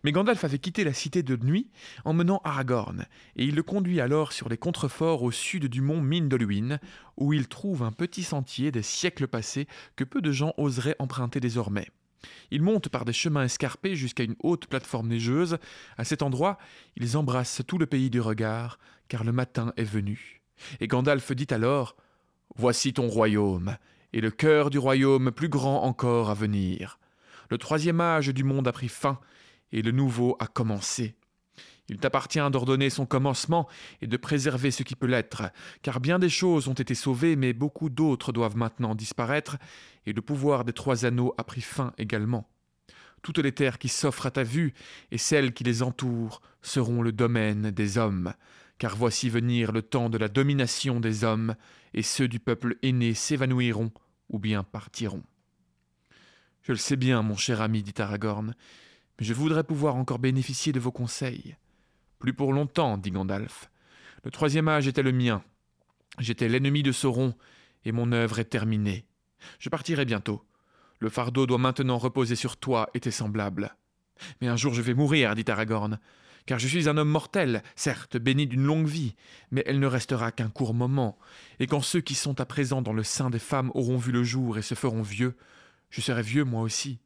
Mais Gandalf avait quitté la cité de nuit emmenant Aragorn et il le conduit alors sur les contreforts au sud du mont Mindoluin où il trouve un petit sentier des siècles passés que peu de gens oseraient emprunter désormais. Ils montent par des chemins escarpés jusqu'à une haute plateforme neigeuse. À cet endroit, ils embrassent tout le pays du regard, car le matin est venu. Et Gandalf dit alors Voici ton royaume, et le cœur du royaume plus grand encore à venir. Le troisième âge du monde a pris fin, et le nouveau a commencé. Il t'appartient d'ordonner son commencement et de préserver ce qui peut l'être, car bien des choses ont été sauvées, mais beaucoup d'autres doivent maintenant disparaître, et le pouvoir des trois anneaux a pris fin également. Toutes les terres qui s'offrent à ta vue et celles qui les entourent seront le domaine des hommes, car voici venir le temps de la domination des hommes, et ceux du peuple aîné s'évanouiront ou bien partiront. Je le sais bien, mon cher ami, dit Aragorn, mais je voudrais pouvoir encore bénéficier de vos conseils. Plus pour longtemps, dit Gandalf. Le troisième âge était le mien. J'étais l'ennemi de Sauron, et mon œuvre est terminée. Je partirai bientôt. Le fardeau doit maintenant reposer sur toi et tes semblables. Mais un jour je vais mourir, dit Aragorn, car je suis un homme mortel, certes béni d'une longue vie, mais elle ne restera qu'un court moment, et quand ceux qui sont à présent dans le sein des femmes auront vu le jour et se feront vieux, je serai vieux moi aussi.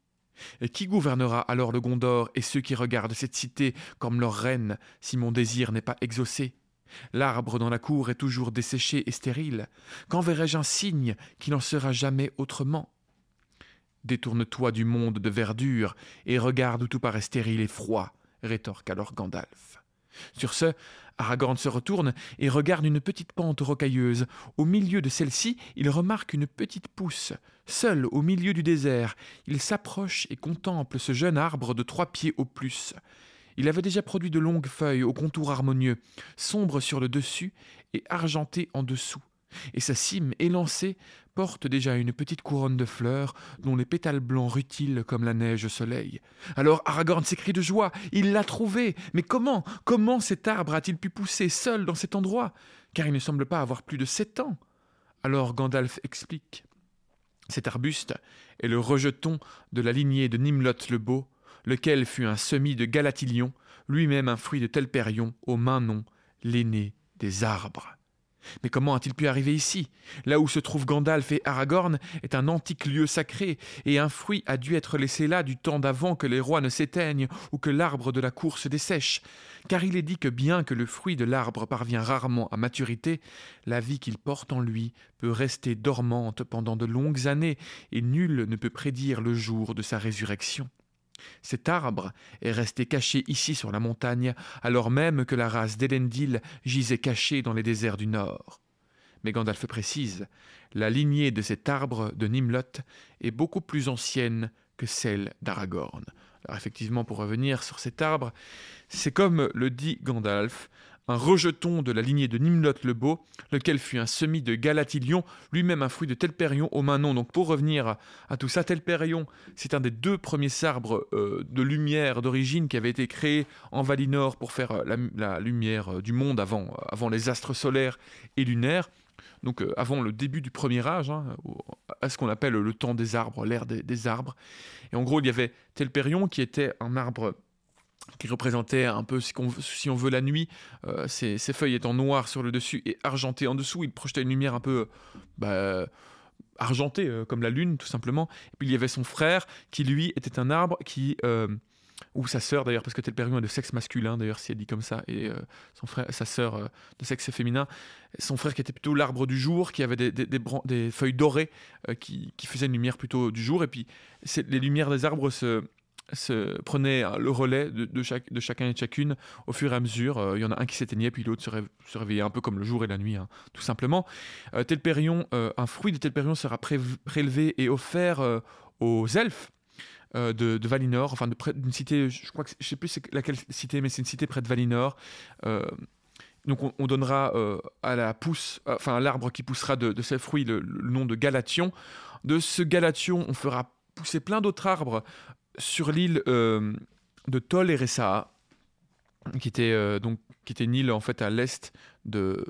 Et qui gouvernera alors le Gondor et ceux qui regardent cette cité comme leur reine si mon désir n'est pas exaucé? L'arbre dans la cour est toujours desséché et stérile. Quand verrai-je un signe qui n'en sera jamais autrement? Détourne-toi du monde de verdure et regarde où tout paraît stérile et froid, rétorque alors Gandalf. Sur ce, Aragorn se retourne et regarde une petite pente rocailleuse. Au milieu de celle-ci, il remarque une petite pousse. Seul au milieu du désert, il s'approche et contemple ce jeune arbre de trois pieds au plus. Il avait déjà produit de longues feuilles au contour harmonieux, sombres sur le dessus et argentées en dessous. Et sa cime élancée porte déjà une petite couronne de fleurs dont les pétales blancs rutilent comme la neige au soleil. Alors Aragorn s'écrie de joie. Il l'a trouvé. Mais comment Comment cet arbre a-t-il pu pousser seul dans cet endroit? Car il ne semble pas avoir plus de sept ans. Alors Gandalf explique. Cet arbuste est le rejeton de la lignée de Nimlot le Beau, lequel fut un semis de Galatilion, lui-même un fruit de Telperion, au nom l'aîné des arbres. Mais comment a-t-il pu arriver ici? Là où se trouvent Gandalf et Aragorn est un antique lieu sacré, et un fruit a dû être laissé là du temps d'avant que les rois ne s'éteignent ou que l'arbre de la cour se dessèche. Car il est dit que bien que le fruit de l'arbre parvient rarement à maturité, la vie qu'il porte en lui peut rester dormante pendant de longues années, et nul ne peut prédire le jour de sa résurrection. Cet arbre est resté caché ici sur la montagne, alors même que la race d'Elendil gisait cachée dans les déserts du nord. Mais Gandalf précise, la lignée de cet arbre de Nimlot est beaucoup plus ancienne que celle d'Aragorn. Alors effectivement, pour revenir sur cet arbre, c'est comme le dit Gandalf, un rejeton de la lignée de Nimlot le Beau, lequel fut un semis de Galatilion, lui-même un fruit de Telperion au Manon. Donc pour revenir à, tout ça, Telperion, c'est un des deux premiers arbres euh, de lumière d'origine qui avait été créé en Valinor pour faire euh, la, lumière euh, du monde avant, avant les astres solaires et lunaires. Donc avant le début du premier âge, hein, à ce qu'on appelle le temps des arbres, l'ère des, des, arbres. Et en gros, il y avait Telperion qui était un arbre qui représentait un peu, si on veut, la nuit. Euh, ses, feuilles étant noires sur le dessus et argentées en dessous. Il projetait une lumière un peu bah, argentée, euh, comme la lune, tout simplement. Et puis il y avait son frère, qui lui était un arbre qui. Euh, ou sa sœur d'ailleurs, parce que Telperion est de sexe masculin d'ailleurs, si elle dit comme ça, et son frère, sa sœur de sexe féminin, son frère qui était plutôt l'arbre du jour, qui avait des, des, feuilles dorées qui, qui, faisaient une lumière plutôt du jour, et puis les lumières des arbres se, se prenait le relais de, chacun et de chacune au fur et à mesure. Euh, il y en a un qui s'éteignait, puis l'autre se, réveillait un peu comme le jour et la nuit, hein, tout simplement. Euh, Telperion, euh, un fruit de Telperion sera prélevé et offert aux elfes. De, Valinor, enfin d'une cité, je crois que je sais plus laquelle cité, mais c'est une cité près de Valinor. donc on, donnera à la pousse, enfin à l'arbre qui poussera de, de ces fruits le, le, nom de Galation. De ce Galation, on fera pousser plein d'autres arbres sur l'île euh, de Tol et qui était euh, donc qui était une île en fait à l'est de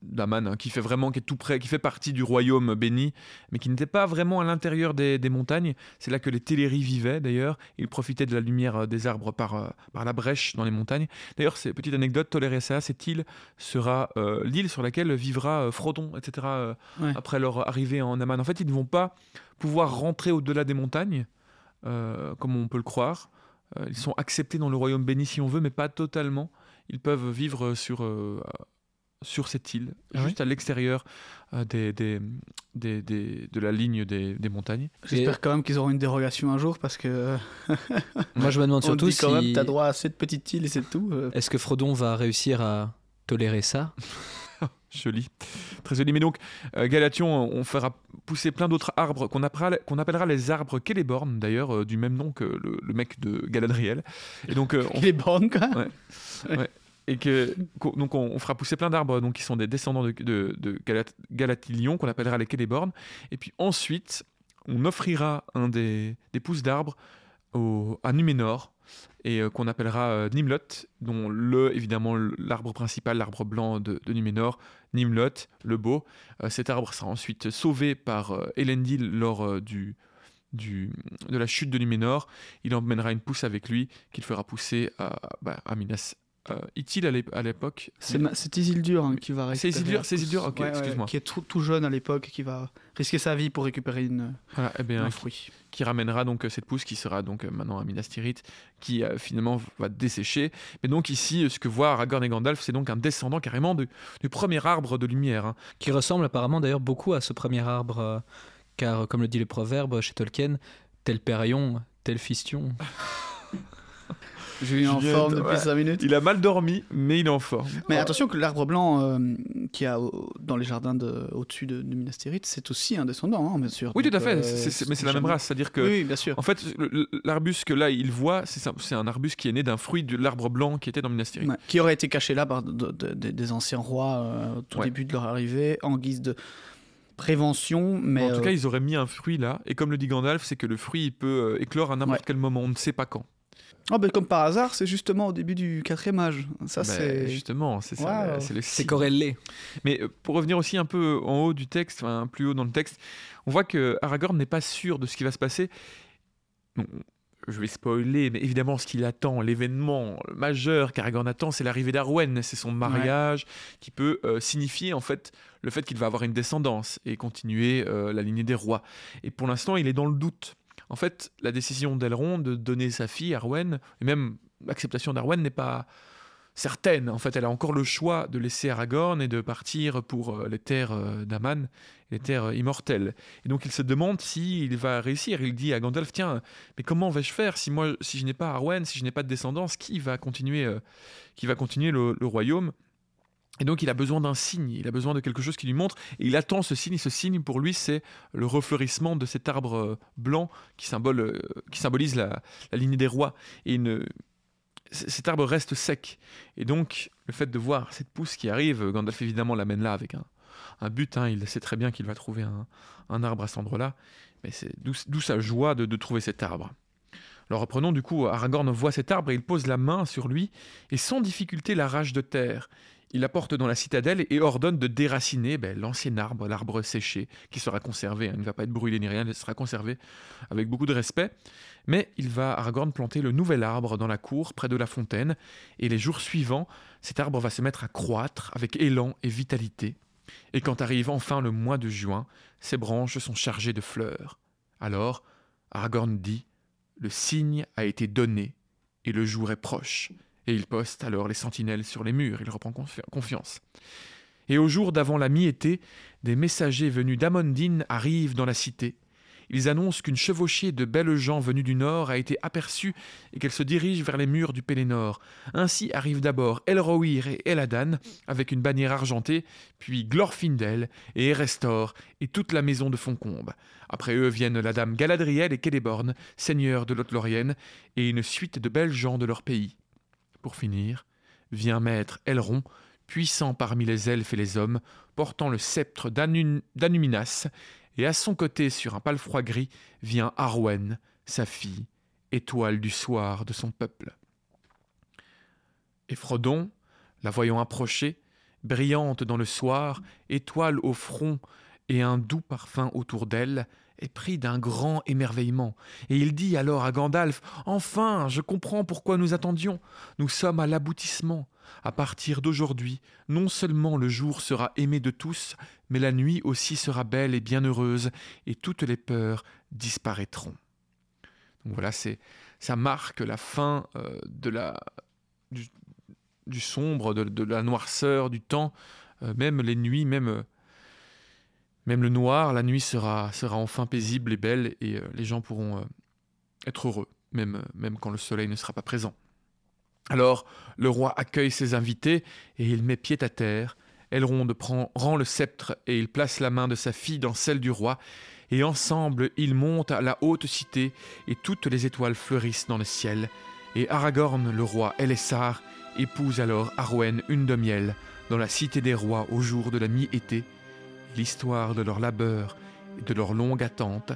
d'Aman, hein, qui fait vraiment, qui est tout près, qui fait partie du royaume béni, mais qui n'était pas vraiment à l'intérieur des, montagnes. C'est là que les Téléris vivaient d'ailleurs. Ils profitaient de la lumière euh, des arbres par, par la brèche dans les montagnes. D'ailleurs, c'est petite anecdote, Ressa, cette île sera l'île sur laquelle vivra Frodon, etc. Après leur arrivée en Aman. En fait, ils ne vont pas pouvoir rentrer au-delà des montagnes comme on peut le croire. Euh, ils sont acceptés dans le royaume béni si on veut, mais pas totalement. Ils peuvent vivre sur, euh, sur cette île, ah juste à l'extérieur des, des, des, de la ligne des, montagnes. J'espère quand même qu'ils auront une dérogation un jour parce que. [laughs] Moi je me demande surtout si. quand même, t'as droit à cette petite île et c'est tout. Est-ce que Frodon va réussir à tolérer ça? [laughs] [laughs] Joli, très joli. Mais donc, euh, Galation, on fera pousser plein d'autres arbres qu'on appellera, les arbres Celeborn, d'ailleurs, euh, du même nom que le, mec de Galadriel. Et donc, euh, on... Celeborn, quoi. Ouais. Et que donc on, fera pousser plein d'arbres donc qui sont des descendants de, de, de Galatilion qu'on appellera les Celeborn. Et puis ensuite, on offrira un des, des pousses d'arbres à Numénor et euh, qu'on appellera euh, Nimlot, dont le, évidemment, l'arbre principal, l'arbre blanc de, de, Numénor, Nimlot, le beau. Euh, cet arbre sera ensuite sauvé par Elendil lors du, de la chute de Numénor. Il emmènera une pousse avec lui qu'il fera pousser à, bah, à Minas euh, à l'époque. C'est Isildur hein, qui va rester. C'est Isildur, ok, excuse-moi. qui est tout, jeune à l'époque, qui va risquer sa vie pour récupérer une, eh bien, un fruit. Qui, ramènera donc euh, cette pousse qui sera donc euh, maintenant à Minas Tirith, qui finalement va dessécher. Mais donc ici, ce que voit Aragorn et Gandalf, c'est donc un descendant carrément du, premier arbre de lumière. Hein. Qui ressemble apparemment d'ailleurs beaucoup à ce premier arbre, car comme le dit le proverbe chez Tolkien, tel périon, tel fistion. [laughs] Julien en forme depuis ouais. 5 minutes. Il a mal dormi, mais il est en forme. Mais attention que l'arbre blanc euh, qu'il y a au- dans les jardins de- au-dessus de, de Minas Tirith, c'est aussi un descendant, hein, bien sûr. Oui, tout à fait. euh, c'est- c'est- mais c'est la même race. C'est-à-dire que, Oui, oui, bien sûr. en fait, le- l'arbuste que là, il voit, c'est ça- c'est un arbuste qui est né d'un fruit de l'arbre blanc qui était dans Minas Tirith. Ouais, Qui aurait été caché là par de- de- de- des anciens rois euh, au tout début de leur arrivée, en guise de prévention. Mais en tout euh, cas, ils auraient mis un fruit là. Et comme le dit Gandalf, c'est que le fruit, il peut euh, éclore à n'importe Ouais. quel moment. On ne sait pas quand. Oh, ben, comme par hasard, c'est justement au début du quatrième âge. Ça, Ben, c'est. Justement, c'est ça. C'est le C'est corrélé. Mais euh, pour revenir aussi un peu en haut du texte, enfin plus haut dans le texte, on voit que Aragorn n'est pas sûr de ce qui va se passer. Bon, je vais spoiler, mais évidemment, ce qu'il attend, l'événement majeur qu'Aragorn attend, c'est l'arrivée d'Arwen. C'est son mariage qui peut euh, signifier en fait le fait qu'il va avoir une descendance et continuer euh, la lignée des rois. Et pour l'instant, il est dans le doute. En fait, la décision d'Elrond de donner sa fille, Arwen, et même l'acceptation d'Arwen n'est pas certaine. En fait, elle a encore le choix de laisser Aragorn et de partir pour euh, les terres euh, d'Aman, les terres euh, immortelles. Et donc, il se demande s'il va réussir. Il dit à Gandalf Tiens, mais comment vais-je faire si moi, si je n'ai pas Arwen, si je n'ai pas de descendance, qui va continuer, qui va continuer le royaume? Et donc il a besoin d'un signe, il a besoin de quelque chose qui lui montre, et il attend ce signe, et ce signe pour lui c'est le refleurissement de cet arbre euh, blanc qui, symbole, euh, qui symbolise la, lignée des rois. Et cet arbre reste sec. Et donc, le fait de voir cette pousse qui arrive, Gandalf évidemment l'amène là avec un, un but. hein. il sait très bien qu'il va trouver un, un arbre à cet endroit-là. Mais c'est d'où sa joie de, de trouver cet arbre. Alors reprenons du coup, Aragorn voit cet arbre et il pose la main sur lui et sans difficulté l'arrache de terre. Il apporte dans la citadelle et ordonne de déraciner ben, l'ancien arbre, l'arbre séché, qui sera conservé. hein. Il ne va pas être brûlé ni rien, il sera conservé avec beaucoup de respect. Mais il va, Aragorn, planter le nouvel arbre dans la cour, près de la fontaine, et les jours suivants, cet arbre va se mettre à croître avec élan et vitalité. Et quand arrive enfin le mois de juin, ses branches sont chargées de fleurs. Alors, Aragorn dit Le signe a été donné, et le jour est proche. Et il poste alors les sentinelles sur les murs, il reprend confi- confiance. Et au jour d'avant la mi-été, des messagers venus d'Amondine arrivent dans la cité. Ils annoncent qu'une chevauchée de belles gens venus du nord a été aperçue et qu'elle se dirige vers les murs du Pélénor. Ainsi arrivent d'abord Elrohir et Eladan avec une bannière argentée, puis Glorfindel et Erestor et toute la maison de Foncombe. Après eux viennent la dame Galadriel et Celeborn, seigneurs de Lothlorien, et une suite de belles gens de leur pays. Pour finir, vient maître Elrond, puissant parmi les elfes et les hommes, portant le sceptre d'Anu- d'Anuminas, et à son côté, sur un palefroid gris, vient Arwen, sa fille, étoile du soir de son peuple. Et Frodon, la voyant approcher, brillante dans le soir, étoile au front et un doux parfum autour d'elle, est pris d'un grand émerveillement, et il dit alors à Gandalf Enfin, je comprends pourquoi nous attendions. Nous sommes à l'aboutissement. À partir d'aujourd'hui, non seulement le jour sera aimé de tous, mais la nuit aussi sera belle et bienheureuse, et toutes les peurs disparaîtront. Donc voilà, c'est ça marque la fin euh, de la du, sombre, de, de la noirceur du temps, Euh, même les nuits, même euh, même le noir, la nuit sera enfin paisible et belle, et euh, les gens pourront euh, être heureux, même euh, même quand le soleil ne sera pas présent. Alors le roi accueille ses invités et il met pied à terre. Elrond prend, rend le sceptre et il place la main de sa fille dans celle du roi. Et ensemble, ils montent à la haute cité et toutes les étoiles fleurissent dans le ciel. Et Aragorn, le roi Elessar, épouse alors Arwen, une de miel, dans la cité des rois au jour de la mi-été. L'histoire de leur labeur et de leur longue attente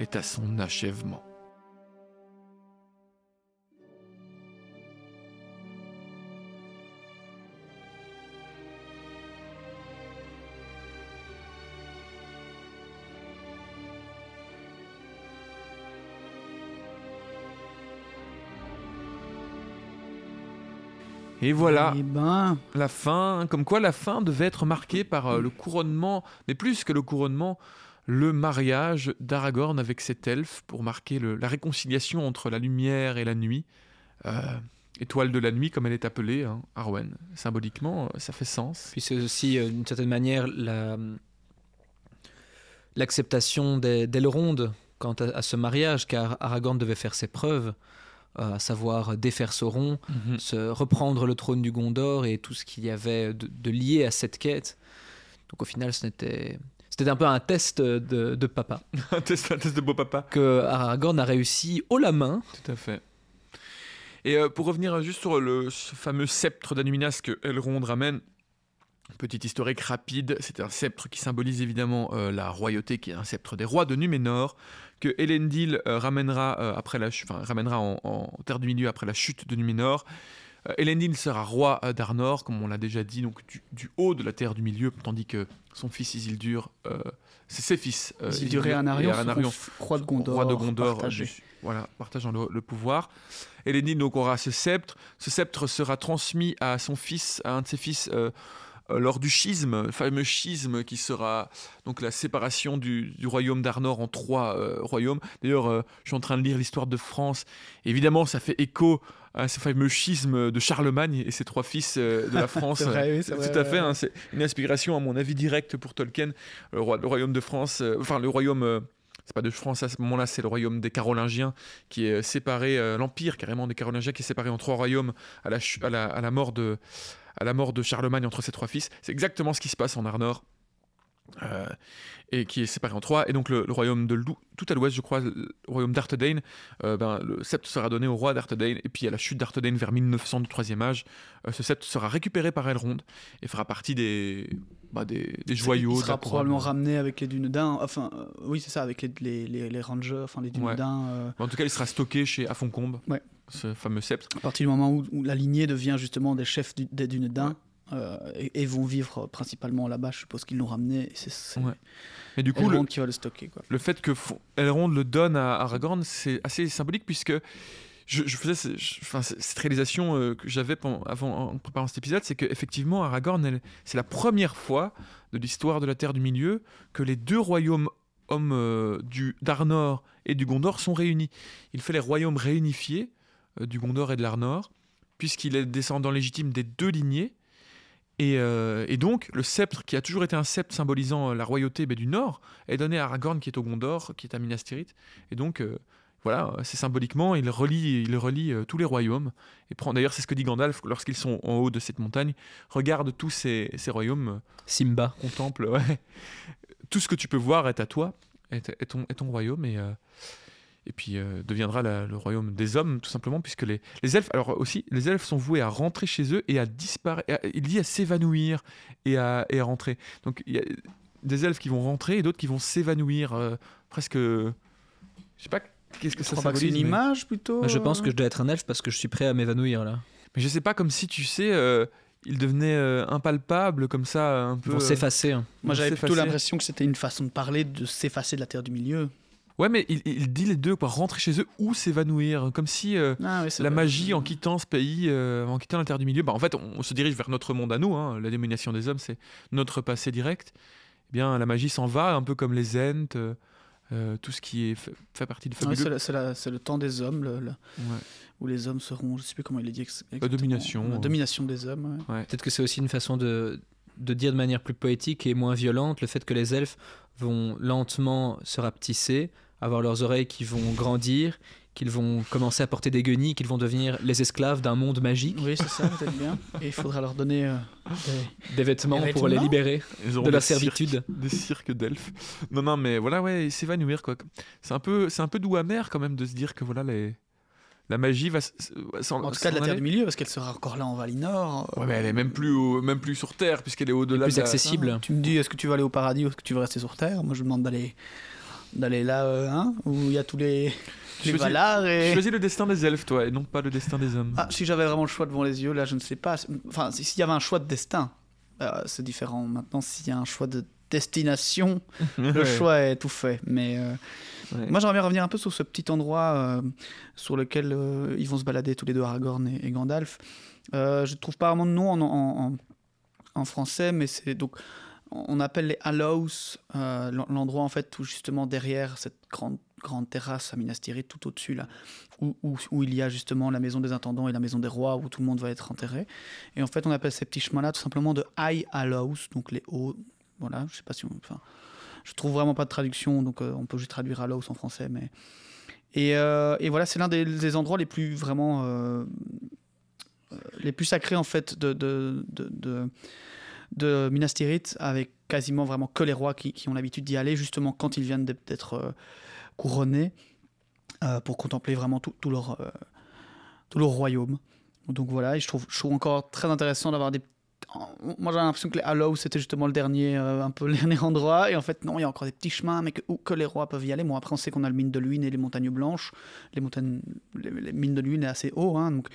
est à son achèvement. Et voilà, Eh ben, la fin, comme quoi la fin devait être marquée par euh, le couronnement, mais plus que le couronnement, le mariage d'Aragorn avec cet elfe pour marquer le- la réconciliation entre la lumière et la nuit. Euh, étoile de la nuit, comme elle est appelée, hein, Arwen. Symboliquement, euh, ça fait sens. Puis c'est aussi, euh, d'une certaine manière, la- l'acceptation des- d'Elrond quant à, à ce mariage, car Aragorn devait faire ses preuves. À savoir défaire Sauron, Mhm. se reprendre le trône du Gondor et tout ce qu'il y avait de, de lié à cette quête. Donc au final, ce n'était c'était un peu un test de, de papa [laughs] un, test, un test de beau papa. que Aragorn a réussi haut la main. Tout à fait. Et euh, pour revenir juste sur le ce fameux sceptre d'Anuminas que Elrond ramène, petite historique rapide, c'est un sceptre qui symbolise évidemment euh, la royauté, qui est un sceptre des rois de Numénor, que Elendil euh, ramènera, euh, après la, enfin, ramènera en, en Terre du Milieu après la chute de Numénor. Elendil sera roi d'Arnor, comme on l'a déjà dit, donc du, du haut de la Terre du Milieu, tandis que son fils Isildur, c'est ses fils. Isildur et Anarion rois de Gondor, roi de Gondor, du- voilà, partageant le, le pouvoir. Elendil donc aura ce sceptre. Ce sceptre sera transmis à son fils, à un de ses fils, lors du schisme, le fameux schisme qui sera donc la séparation du, du royaume d'Arnor en trois euh, royaumes. D'ailleurs, euh, je suis en train de lire l'histoire de France. Évidemment, ça fait écho à ce fameux schisme de Charlemagne et ses trois fils euh, de la [laughs] France. C'est vrai, oui, Tout vrai, à fait. hein, c'est une inspiration, à mon avis, directe pour Tolkien. Le, roi- le royaume de France, euh, enfin le royaume. euh, c'est pas de France à ce moment-là, c'est le royaume des Carolingiens qui est euh, séparé, euh, l'empire carrément des Carolingiens qui est séparé en trois royaumes à la, chu- à la, à la mort de à la mort de Charlemagne entre ses trois fils. C'est exactement ce qui se passe en Arnor. Euh, et qui est séparé en trois. Et donc le, le royaume de Lou, tout à l'ouest, je crois, le royaume d'Arthedain, euh, ben, le sceptre sera donné au roi d'Arthedain. Et puis à la chute d'Arthedain vers 1900 du troisième âge, euh, ce sceptre sera récupéré par Elrond et fera partie des, bah, des, des joyaux. Il sera probablement ramené avec les Dunedains. Enfin, oui, c'est ça, avec les, les, les, les Rangers, enfin les Ouais. Dunedains. euh, En tout cas, il sera stocké chez Afoncombe, Ouais. ce fameux sceptre. à partir du moment où, où la lignée devient justement des chefs du- des Dunedains. Euh, et, et vont vivre principalement là-bas, je suppose qu'ils l'ont ramené. Et c'est Ouais. Et du coup, Elrond le, qui va le stocker. Quoi. le fait que Elrond le donne à Aragorn, c'est assez symbolique puisque je, je faisais je- enfin, cette réalisation euh, que j'avais avant en préparant cet épisode, c'est qu'effectivement Aragorn, c'est la première fois de l'histoire de la Terre du Milieu que les deux royaumes hommes euh, du d'Arnor et du Gondor sont réunis. Il fait les royaumes réunifiés du Gondor et de l'Arnor, puisqu'il est descendant légitime des deux lignées. Et, euh, et donc, le sceptre, qui a toujours été un sceptre symbolisant euh, la royauté ben, du Nord, est donné à Aragorn, qui est au Gondor, qui est à Minas Tirith. Et donc, euh, voilà, c'est symboliquement, il relie, il relie euh, tous les royaumes. Et prend, d'ailleurs, c'est ce que dit Gandalf lorsqu'ils sont en haut de cette montagne. Regarde tous ces, ces royaumes, Simba. contemple, ouais. Tout ce que tu peux voir est à toi, est, est ton, est ton royaume. Et, et puis euh, deviendra la- le royaume des hommes, tout simplement, puisque les, les elfes, alors aussi, les elfes sont voués à rentrer chez eux et à disparaître. Il dit à s'évanouir et à, et à rentrer. Donc il y a des elfes qui vont rentrer et d'autres qui vont s'évanouir, euh, presque. Je sais pas qu'est-ce que Je ça que c'est symbolise. une mais- image plutôt. Bah, Je pense euh, que je dois être un elfe parce que je suis prêt à m'évanouir là. Mais je sais pas, comme si tu sais, euh, il devenait euh, impalpable, comme ça, un Ils peu. vont euh, s'effacer. hein. Moi vont j'avais plutôt s'effacer. l'impression que c'était une façon de parler de s'effacer de la Terre du Milieu. Ouais, mais il, il dit les deux, quoi, rentrer chez eux ou s'évanouir, comme si euh, Ah, oui, la vrai. magie en quittant ce pays, euh, en quittant la Terre du Milieu, bah, en fait, on, on se dirige vers notre monde à nous. hein, la domination des hommes, c'est notre passé direct. Eh bien, la magie s'en va, un peu comme les Ents, euh, tout ce qui est fait, fait partie de Ouais, fabuleux. c'est la- c'est la- le temps des hommes, le- le- Ouais. où les hommes seront, je sais plus comment il est dit. exactement. domination, La ouais. domination des hommes. ouais. Peut-être que c'est aussi une façon de, de dire de manière plus poétique et moins violente le fait que les elfes vont lentement se rapetisser, avoir leurs oreilles qui vont grandir, qu'ils vont commencer à porter des guenilles, qu'ils vont devenir les esclaves d'un monde magique, Oui, c'est ça, peut-être bien. Et il faudra leur donner euh, des- des vêtements Des pour les libérer de la cirques- servitude. des cirques d'elfes. Non, non, mais voilà, ouais, s'évanouir, quoi. C'est un peu, c'est un peu doux amer quand même de se dire que voilà, les, la magie va. s- s- va s'en- En tout cas, de la Terre aller. du Milieu, parce qu'elle sera encore là en Valinor. Ouais, mais elle est même plus, au- même plus sur Terre, puisqu'elle est au-delà plus de la- accessible. Tu me dis, est-ce que tu vas aller au paradis ou est-ce que tu veux rester sur Terre? Moi, je demande d'aller d'aller là, euh, hein, où il y a tous les, les Choisis- et... Choisis le destin des elfes, toi, et non pas le destin des hommes. Ah, si j'avais vraiment le choix devant les yeux, là, je ne sais pas. Enfin, si- s'il y avait un choix de destin, euh, c'est différent. Maintenant, s'il y a un choix de destination, [laughs] le Ouais. choix est tout fait. Mais euh, Ouais. moi, j'aimerais bien revenir un peu sur ce petit endroit euh, sur lequel ils vont se balader tous les deux, Aragorn et, et Gandalf. Je ne trouve pas vraiment de nom en, en- en- en français, mais c'est donc on appelle les Hallows euh, l'en- l'endroit en fait où justement derrière cette grande grande terrasse à Minas Tirith tout au-dessus là où, où- il y a justement la maison des intendants et la maison des rois où tout le monde va être enterré. Et en fait on appelle ces petits chemins là tout simplement de High Hallows donc les hauts voilà je sais pas si enfin je trouve vraiment pas de traduction donc euh, on peut juste traduire Hallows en français mais Et, euh, et voilà, c'est l'un des, endroits les plus vraiment les plus sacrés en fait de, de, de, de Minas Tirith, avec quasiment vraiment que les rois qui, ont l'habitude d'y aller, justement quand ils viennent d'être- euh, couronnés, euh, pour contempler vraiment tout, tout leur euh, tout leur royaume. Donc voilà, et je trouve, je trouve encore très intéressant d'avoir des. Moi j'ai l'impression que les Hallows c'était justement le dernier, un peu [laughs] le dernier endroit, et en fait non, il y a encore des petits chemins, mais que, que les rois peuvent y aller. Bon après on sait qu'on a le mine de l'Huine et les montagnes blanches. Les montagnes, les, mines de l'Huine est assez haut, hein, donc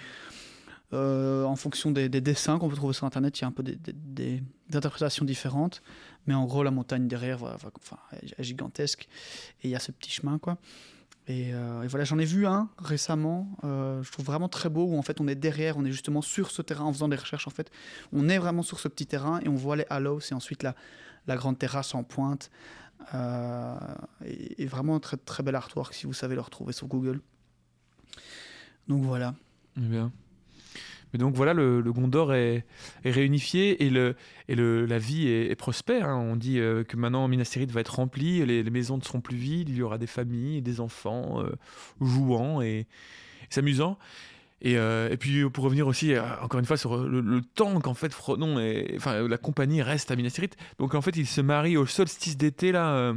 euh, en fonction des, des dessins qu'on peut trouver sur internet, il y a un peu des, interprétations différentes, mais en gros la montagne derrière, enfin, est gigantesque, et il y a ce petit chemin quoi. Et, euh, voilà, j'en ai vu un récemment, euh, je trouve vraiment très beau, où en fait on est derrière, on est justement sur ce terrain en faisant des recherches en fait. On est vraiment sur ce petit terrain et on voit les Hallows et ensuite la, grande terrasse en pointe. Et, vraiment un très, très bel artwork si vous savez le retrouver sur Google. Donc voilà. Bien. Mais donc voilà, le, Gondor est, réunifié et, la vie est, prospère. hein. On dit euh, que maintenant Minas Tirith va être rempli, les, maisons ne seront plus vides, il y aura des familles, des enfants euh, jouant et, s'amusant. Et, euh, et puis pour revenir aussi, encore une fois, sur le, le temps qu'en fait Frodon et enfin la compagnie reste à Minas Tirith. Donc en fait, ils se marient au solstice d'été là.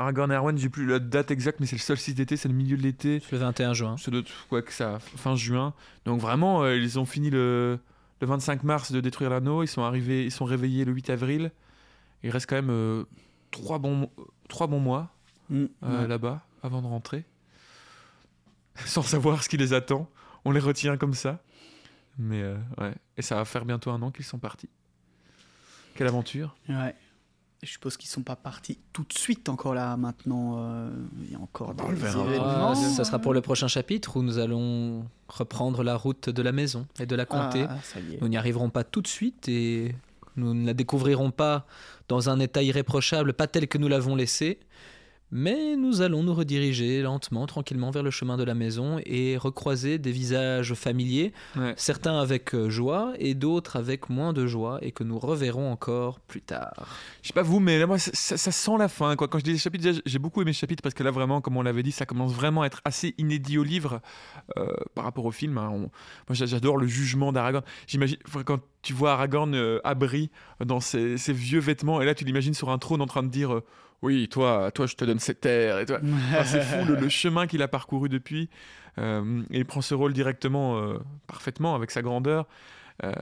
Aragorn et Arwen, j'ai plus la date exacte, mais c'est le solstice d'été, c'est le milieu de l'été. Le 21 juin. Doit être quoi que ça, fin juin. Donc vraiment, euh, ils ont fini le, le 25 mars de détruire l'anneau. Ils sont arrivés, ils sont réveillés le 8 avril. Il reste quand même euh, trois bons, trois bons mois Mm, euh, ouais. là-bas avant de rentrer, [laughs] sans savoir ce qui les attend. On les retient comme ça. Mais euh, ouais, et ça va faire bientôt un an qu'ils sont partis. Quelle aventure Ouais. Je suppose qu'ils sont pas partis tout de suite encore là maintenant. euh, il y a encore On des événements. Ah, ça sera pour le prochain chapitre où nous allons reprendre la route de la maison et de la comté. Ah. Nous n'y arriverons pas tout de suite et nous ne la découvrirons pas dans un état irréprochable, pas tel que nous l'avons laissé. Mais nous allons nous rediriger lentement, tranquillement vers le chemin de la maison et recroiser des visages familiers, Ouais. certains avec euh, joie et d'autres avec moins de joie et que nous reverrons encore plus tard. Je sais pas vous, mais là, moi, ça, ça- ça sent la fin. Quoi. Quand je dis les chapitres, j'ai beaucoup aimé ce chapitre parce que là, vraiment, comme on l'avait dit, ça commence vraiment à être assez inédit au livre euh, par rapport au film. hein. On- Moi, j'a- j'adore le jugement d'Aragorn. J'imagine quand tu vois Aragorn euh, abri dans ses, ses vieux vêtements, et là, tu l'imagines sur un trône en train de dire euh, Oui, toi, toi, je te donne cette terre. Et toi, Enfin, [laughs] c'est fou le, le chemin qu'il a parcouru depuis. Euh, et il prend ce rôle directement, euh, parfaitement, avec sa grandeur. Euh,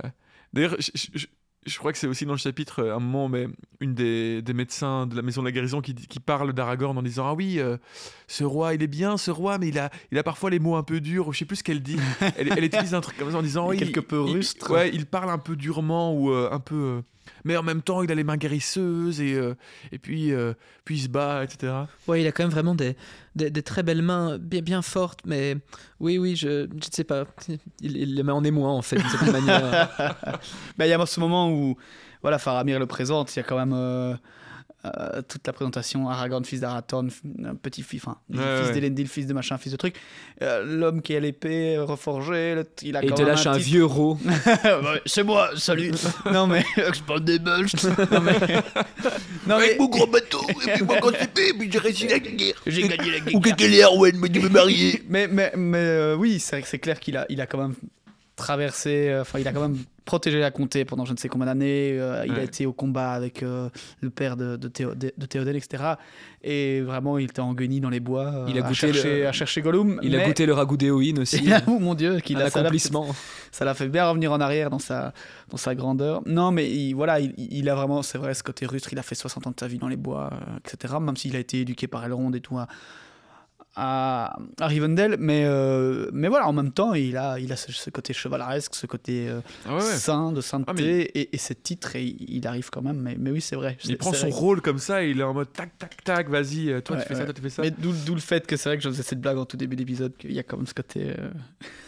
D'ailleurs, je, crois que c'est aussi dans le chapitre, euh, un moment, mais une des, des médecins de la maison de la guérison qui, parle d'Aragorn en disant Ah oui, euh, ce roi, il est bien, ce roi, mais il a, il a parfois les mots un peu durs. Je sais plus ce qu'elle dit. Elle, elle [laughs] utilise un truc comme ça en disant Oui, quelque peu il- rustre. Ouais, il parle un peu durement ou euh, un peu. Euh, mais en même temps, il a les mains guérisseuses et, euh, et puis, euh, puis il se bat, etc. Ouais, il a quand même vraiment des, des, des très belles mains, bien, bien fortes, mais oui, oui, je ne sais pas. Il, il les met en émoi, en fait, d'une certaine [laughs] manière. Ben, il y a ce moment où voilà, Faramir le présente, il y a quand même euh, euh, toute la présentation Aragorn, fils d'Arathorn, petit fils, enfin, Ouais, fils ouais. d'Elendil, fils de machin, fils de truc. Euh, L'homme qui a l'épée euh, reforgée, le- il a Et il te même lâche un vieux ro. [laughs] C'est moi, salut. [laughs] non mais je parle des Belges. [laughs] non mais, non, mais mon gros bateau, et puis moi quand c'était, puis j'ai réussi la guerre. j'ai gagné la guerre. Ou que les Arwen, mais tu me marier. Mais, mais, mais euh, oui, c'est c'est clair qu'il a, il a quand même traversé, euh, enfin, il a quand même protégé la comté pendant je ne sais combien d'années. euh, il a été au combat avec euh, le père de, de, Théo- de- de Théoden, etc. Et vraiment, il était en guenille dans les bois euh, Il a à, goûté chercher, le- à chercher Gollum. Il a goûté le ragoût d'Éowyn aussi. [laughs] Et j'avoue, mon Dieu, qu'il a ça l'a- accomplissement. ça l'a fait bien revenir en arrière dans sa, dans sa grandeur. Non, mais il, voilà, il, il a vraiment, c'est vrai, ce côté rustre. Il a fait 60 ans de sa vie dans les bois, etc. Même s'il a été éduqué par Elrond et tout à, à, à Rivendell. Mais, euh, mais voilà, en même temps, il a, il a ce, ce côté chevaleresque, ce côté euh, Ah ouais, saint, de sainteté Ah, mais et, et ce titre. Et il arrive quand même. Mais, mais oui, c'est vrai. Il prend son vrai. rôle comme ça et il est en mode tac, tac, tac, vas-y, euh, toi Ouais, tu fais ouais. ça, toi tu fais ça. Mais d'où le fait que c'est vrai que je faisais cette blague en tout début d'épisode, qu'il y a quand même ce côté.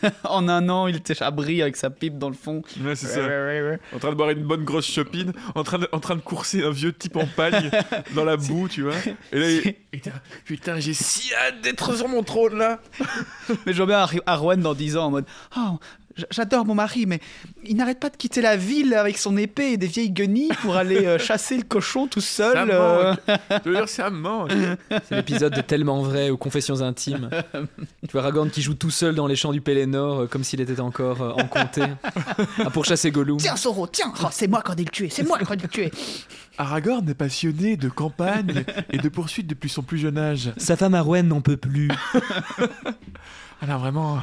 euh, [laughs] en un an, il était abri avec sa pipe dans le fond. Ouais, c'est ça. En train de boire une bonne grosse chopine, en train de, en train de courser un vieux type en pagne [laughs] dans la boue, tu vois. Et là, il... Putain, putain, j'ai si hâte d'être [laughs] sur mon trône là. Mais je vois bien Ar- Arwen dans 10 ans en mode j- j'adore mon mari, mais il n'arrête pas de quitter la ville avec son épée et des vieilles guenilles pour aller euh, chasser le cochon tout seul. Ça euh. manque. Je veux dire, ça manque. C'est l'épisode de Tellement vrai ou Confessions intimes. tu vois Aragorn qui joue tout seul dans les champs du Pélénor euh, comme s'il était encore euh, en comté [laughs] à pourchasser Gollum. Tiens, Soro, tiens Oh, C'est moi qui ai dû le tuer, c'est moi qui ai dû le tuer Aragorn est passionné de campagne et de poursuite depuis son plus jeune âge. Sa femme Arwen n'en peut plus. [laughs] Ah là, vraiment, euh,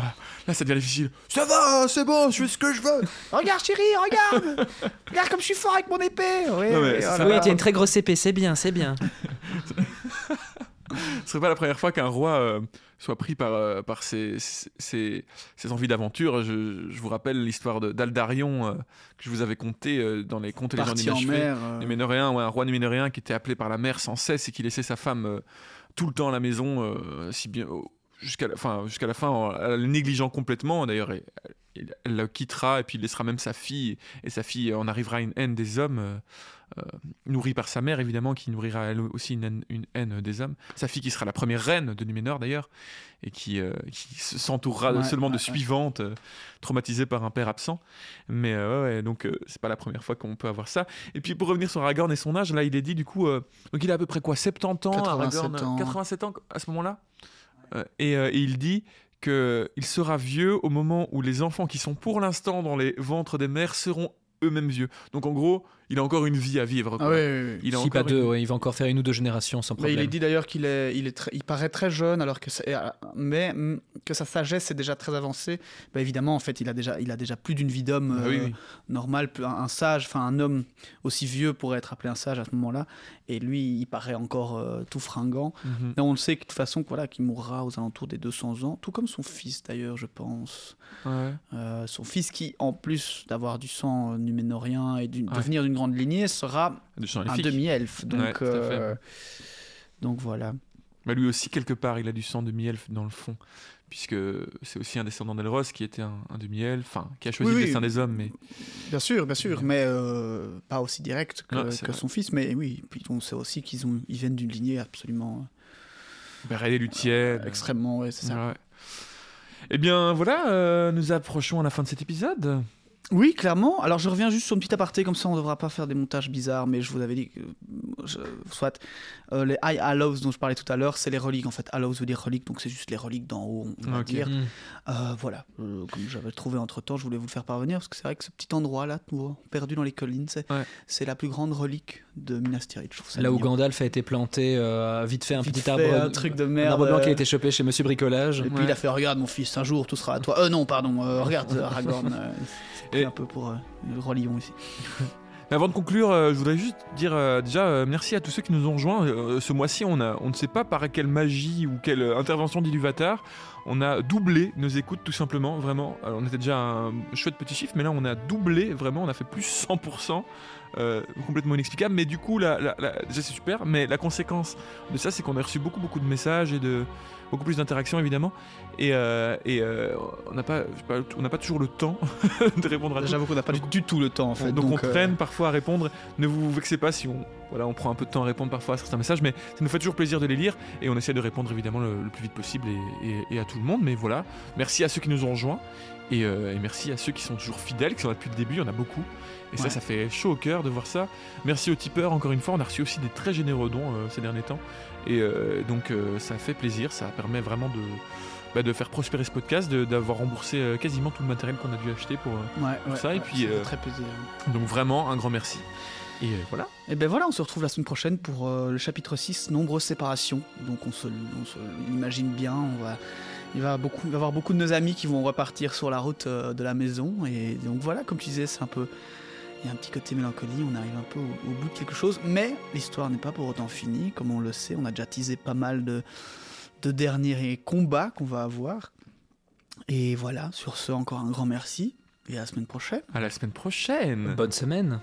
là, ça devient difficile. Ça va, c'est bon, je fais ce que je veux. Regarde, chérie, regarde Regarde comme je suis fort avec mon épée Oui, Non, mais Oui, tu as une très grosse épée, c'est bien, c'est bien. [laughs] Ce serait pas la première fois qu'un roi euh, soit pris par, euh, par ses, ses, ses envies d'aventure. Je, je vous rappelle l'histoire de- d'Aldarion euh, que je vous avais conté euh, dans les contes et légendes inachevées. mer. euh, Numénoréen, ouais, un roi numénoréen qui était appelé par la mer sans cesse et qui laissait sa femme euh, tout le temps à la maison, euh, si bien jusqu'à la fin, jusqu'à la fin, en la négligeant complètement. D'ailleurs, elle, elle- elle le quittera et puis il laissera même sa fille et sa fille en arrivera à une haine des hommes. euh, euh, nourrie par sa mère évidemment qui nourrira elle aussi une haine, une haine des hommes sa fille qui sera la première reine de Numénor d'ailleurs et qui, euh, qui s'entourera Ouais, seulement de ouais, suivantes traumatisées par un père absent mais ouais, donc c'est pas la première fois qu'on peut avoir ça et puis pour revenir sur Aragorn et son âge, là il est dit du coup, donc il a à peu près quoi 70 ans 87 Aragorn ans. 87 ans à ce moment-là? Et, euh, et il dit que il sera vieux au moment où les enfants qui sont pour l'instant dans les ventres des mères seront eux-mêmes vieux. Donc en gros, il a encore une vie à vivre. quoi. Ah oui, oui, oui. Il a si pas deux, une- ouais, il va encore faire une ou deux générations sans Mais problème. il est dit d'ailleurs qu'il est, il est très- il paraît très jeune alors que mais mm, que sa sagesse est déjà très avancée. Bah, évidemment, en fait, il a déjà, il a déjà plus d'une vie d'homme Ah oui, euh, oui. normal, un, un sage, enfin un homme aussi vieux pourrait être appelé un sage à ce moment-là. Et lui, il paraît encore euh, tout fringant. Mhm. Et on le sait que de toute façon, voilà, qu'il mourra aux alentours des 200 ans, tout comme son fils d'ailleurs, je pense. Ouais. Euh, son fils qui, en plus d'avoir du sang numénorien et de Ouais. venir d'une grande lignée, sera un demi-elfe. Donc, euh, donc voilà. Mais lui aussi, quelque part, il a du sang demi-elfe dans le fond. Puisque c'est aussi un descendant d'Elros qui était un, un demi-elfe, enfin, qui a choisi Oui, le oui. destin des hommes, mais Bien sûr, bien sûr, mais euh, pas aussi direct que, son fils. Mais oui, puis on sait aussi qu'ils ils viennent d'une lignée absolument Bérel et Luthienne. euh, extrêmement, ouais, c'est ça. Ouais. Eh bien voilà, euh, nous approchons à la fin de cet épisode. Oui, clairement. Alors je reviens juste sur une petite aparté, comme ça on ne devra pas faire des montages bizarres, mais je vous avais dit que, je- soit euh, les High Hallows dont je parlais tout à l'heure, c'est les reliques en fait. Hallows veut dire reliques, donc c'est juste les reliques d'en haut, on va dire. Hmm. Euh, voilà, Euh, comme j'avais trouvé entre temps, je voulais vous le faire parvenir parce que c'est vrai que ce petit endroit là, tout perdu dans les collines, c'est Ouais. la plus grande relique de Minas Tirith. Je trouve ça Là où. Gandalf a été planté, euh, vite fait un Vite petit fait, arbre, un truc de un merde. arbre blanc qui a été chopé chez Monsieur Bricolage. Et puis il a fait regarde mon fils, un jour tout sera à toi. Euh non pardon, regarde [laughs] Aragorn. Et- un peu pour euh, le roi lion ici. [laughs] Mais avant de conclure, euh, je voudrais juste dire euh, déjà euh, merci à tous ceux qui nous ont rejoints. Ce mois-ci, on, a- on ne sait pas par quelle magie ou quelle intervention d'Iluvatar, on a doublé nos écoutes tout simplement, vraiment. Alors, on était déjà un chouette petit chiffre, mais là on a doublé, vraiment, on a fait plus 100%, euh, complètement inexplicable. Mais du coup, la, la- la- déjà c'est super, mais la conséquence de ça, c'est qu'on a reçu beaucoup beaucoup de messages et de beaucoup plus d'interactions évidemment. Et, euh, et euh, on n'a pas, on n'a pas toujours le temps [laughs] de répondre à tout. J'avoue qu'on n'a pas du, du tout le temps en fait. donc, on euh, traîne parfois à répondre. Ne vous vexez pas si on, voilà, on prend un peu de temps à répondre parfois à certains messages, mais ça nous fait toujours plaisir de les lire et on essaie de répondre évidemment le, le plus vite possible et, et- et à tout le monde. Mais voilà, merci à ceux qui nous ont rejoints et, euh, et merci à ceux qui sont toujours fidèles, qui sont là depuis le début. Il y en a beaucoup. Et ça, Ouais. ça fait chaud au cœur de voir ça. Merci aux tipeurs, encore une fois. On a reçu aussi des très généreux dons euh, ces derniers temps. Et euh, donc, ça fait plaisir. Ça permet vraiment de, bah, de faire prospérer ce podcast, d'avoir remboursé quasiment tout le matériel qu'on a dû acheter pour. Ouais, ouais, ça, et ouais, puis, euh, très plaisir. Donc, vraiment, un grand merci. Et euh, voilà. Et ben voilà, on se retrouve la semaine prochaine pour euh, le chapitre 6, nombreuses séparations. Donc on se, on se l'imagine bien, on va, il, va beaucoup, il va y avoir beaucoup de nos amis qui vont repartir sur la route euh, de la maison. Et donc voilà, comme tu disais, c'est un peu... Il y a un petit côté mélancolie, on arrive un peu au, au bout de quelque chose. Mais l'histoire n'est pas pour autant finie, comme on le sait. On a déjà teasé pas mal de, de derniers combats qu'on va avoir. Et voilà, sur ce, encore un grand merci. Et à la semaine prochaine. À la semaine prochaine. Bonne semaine.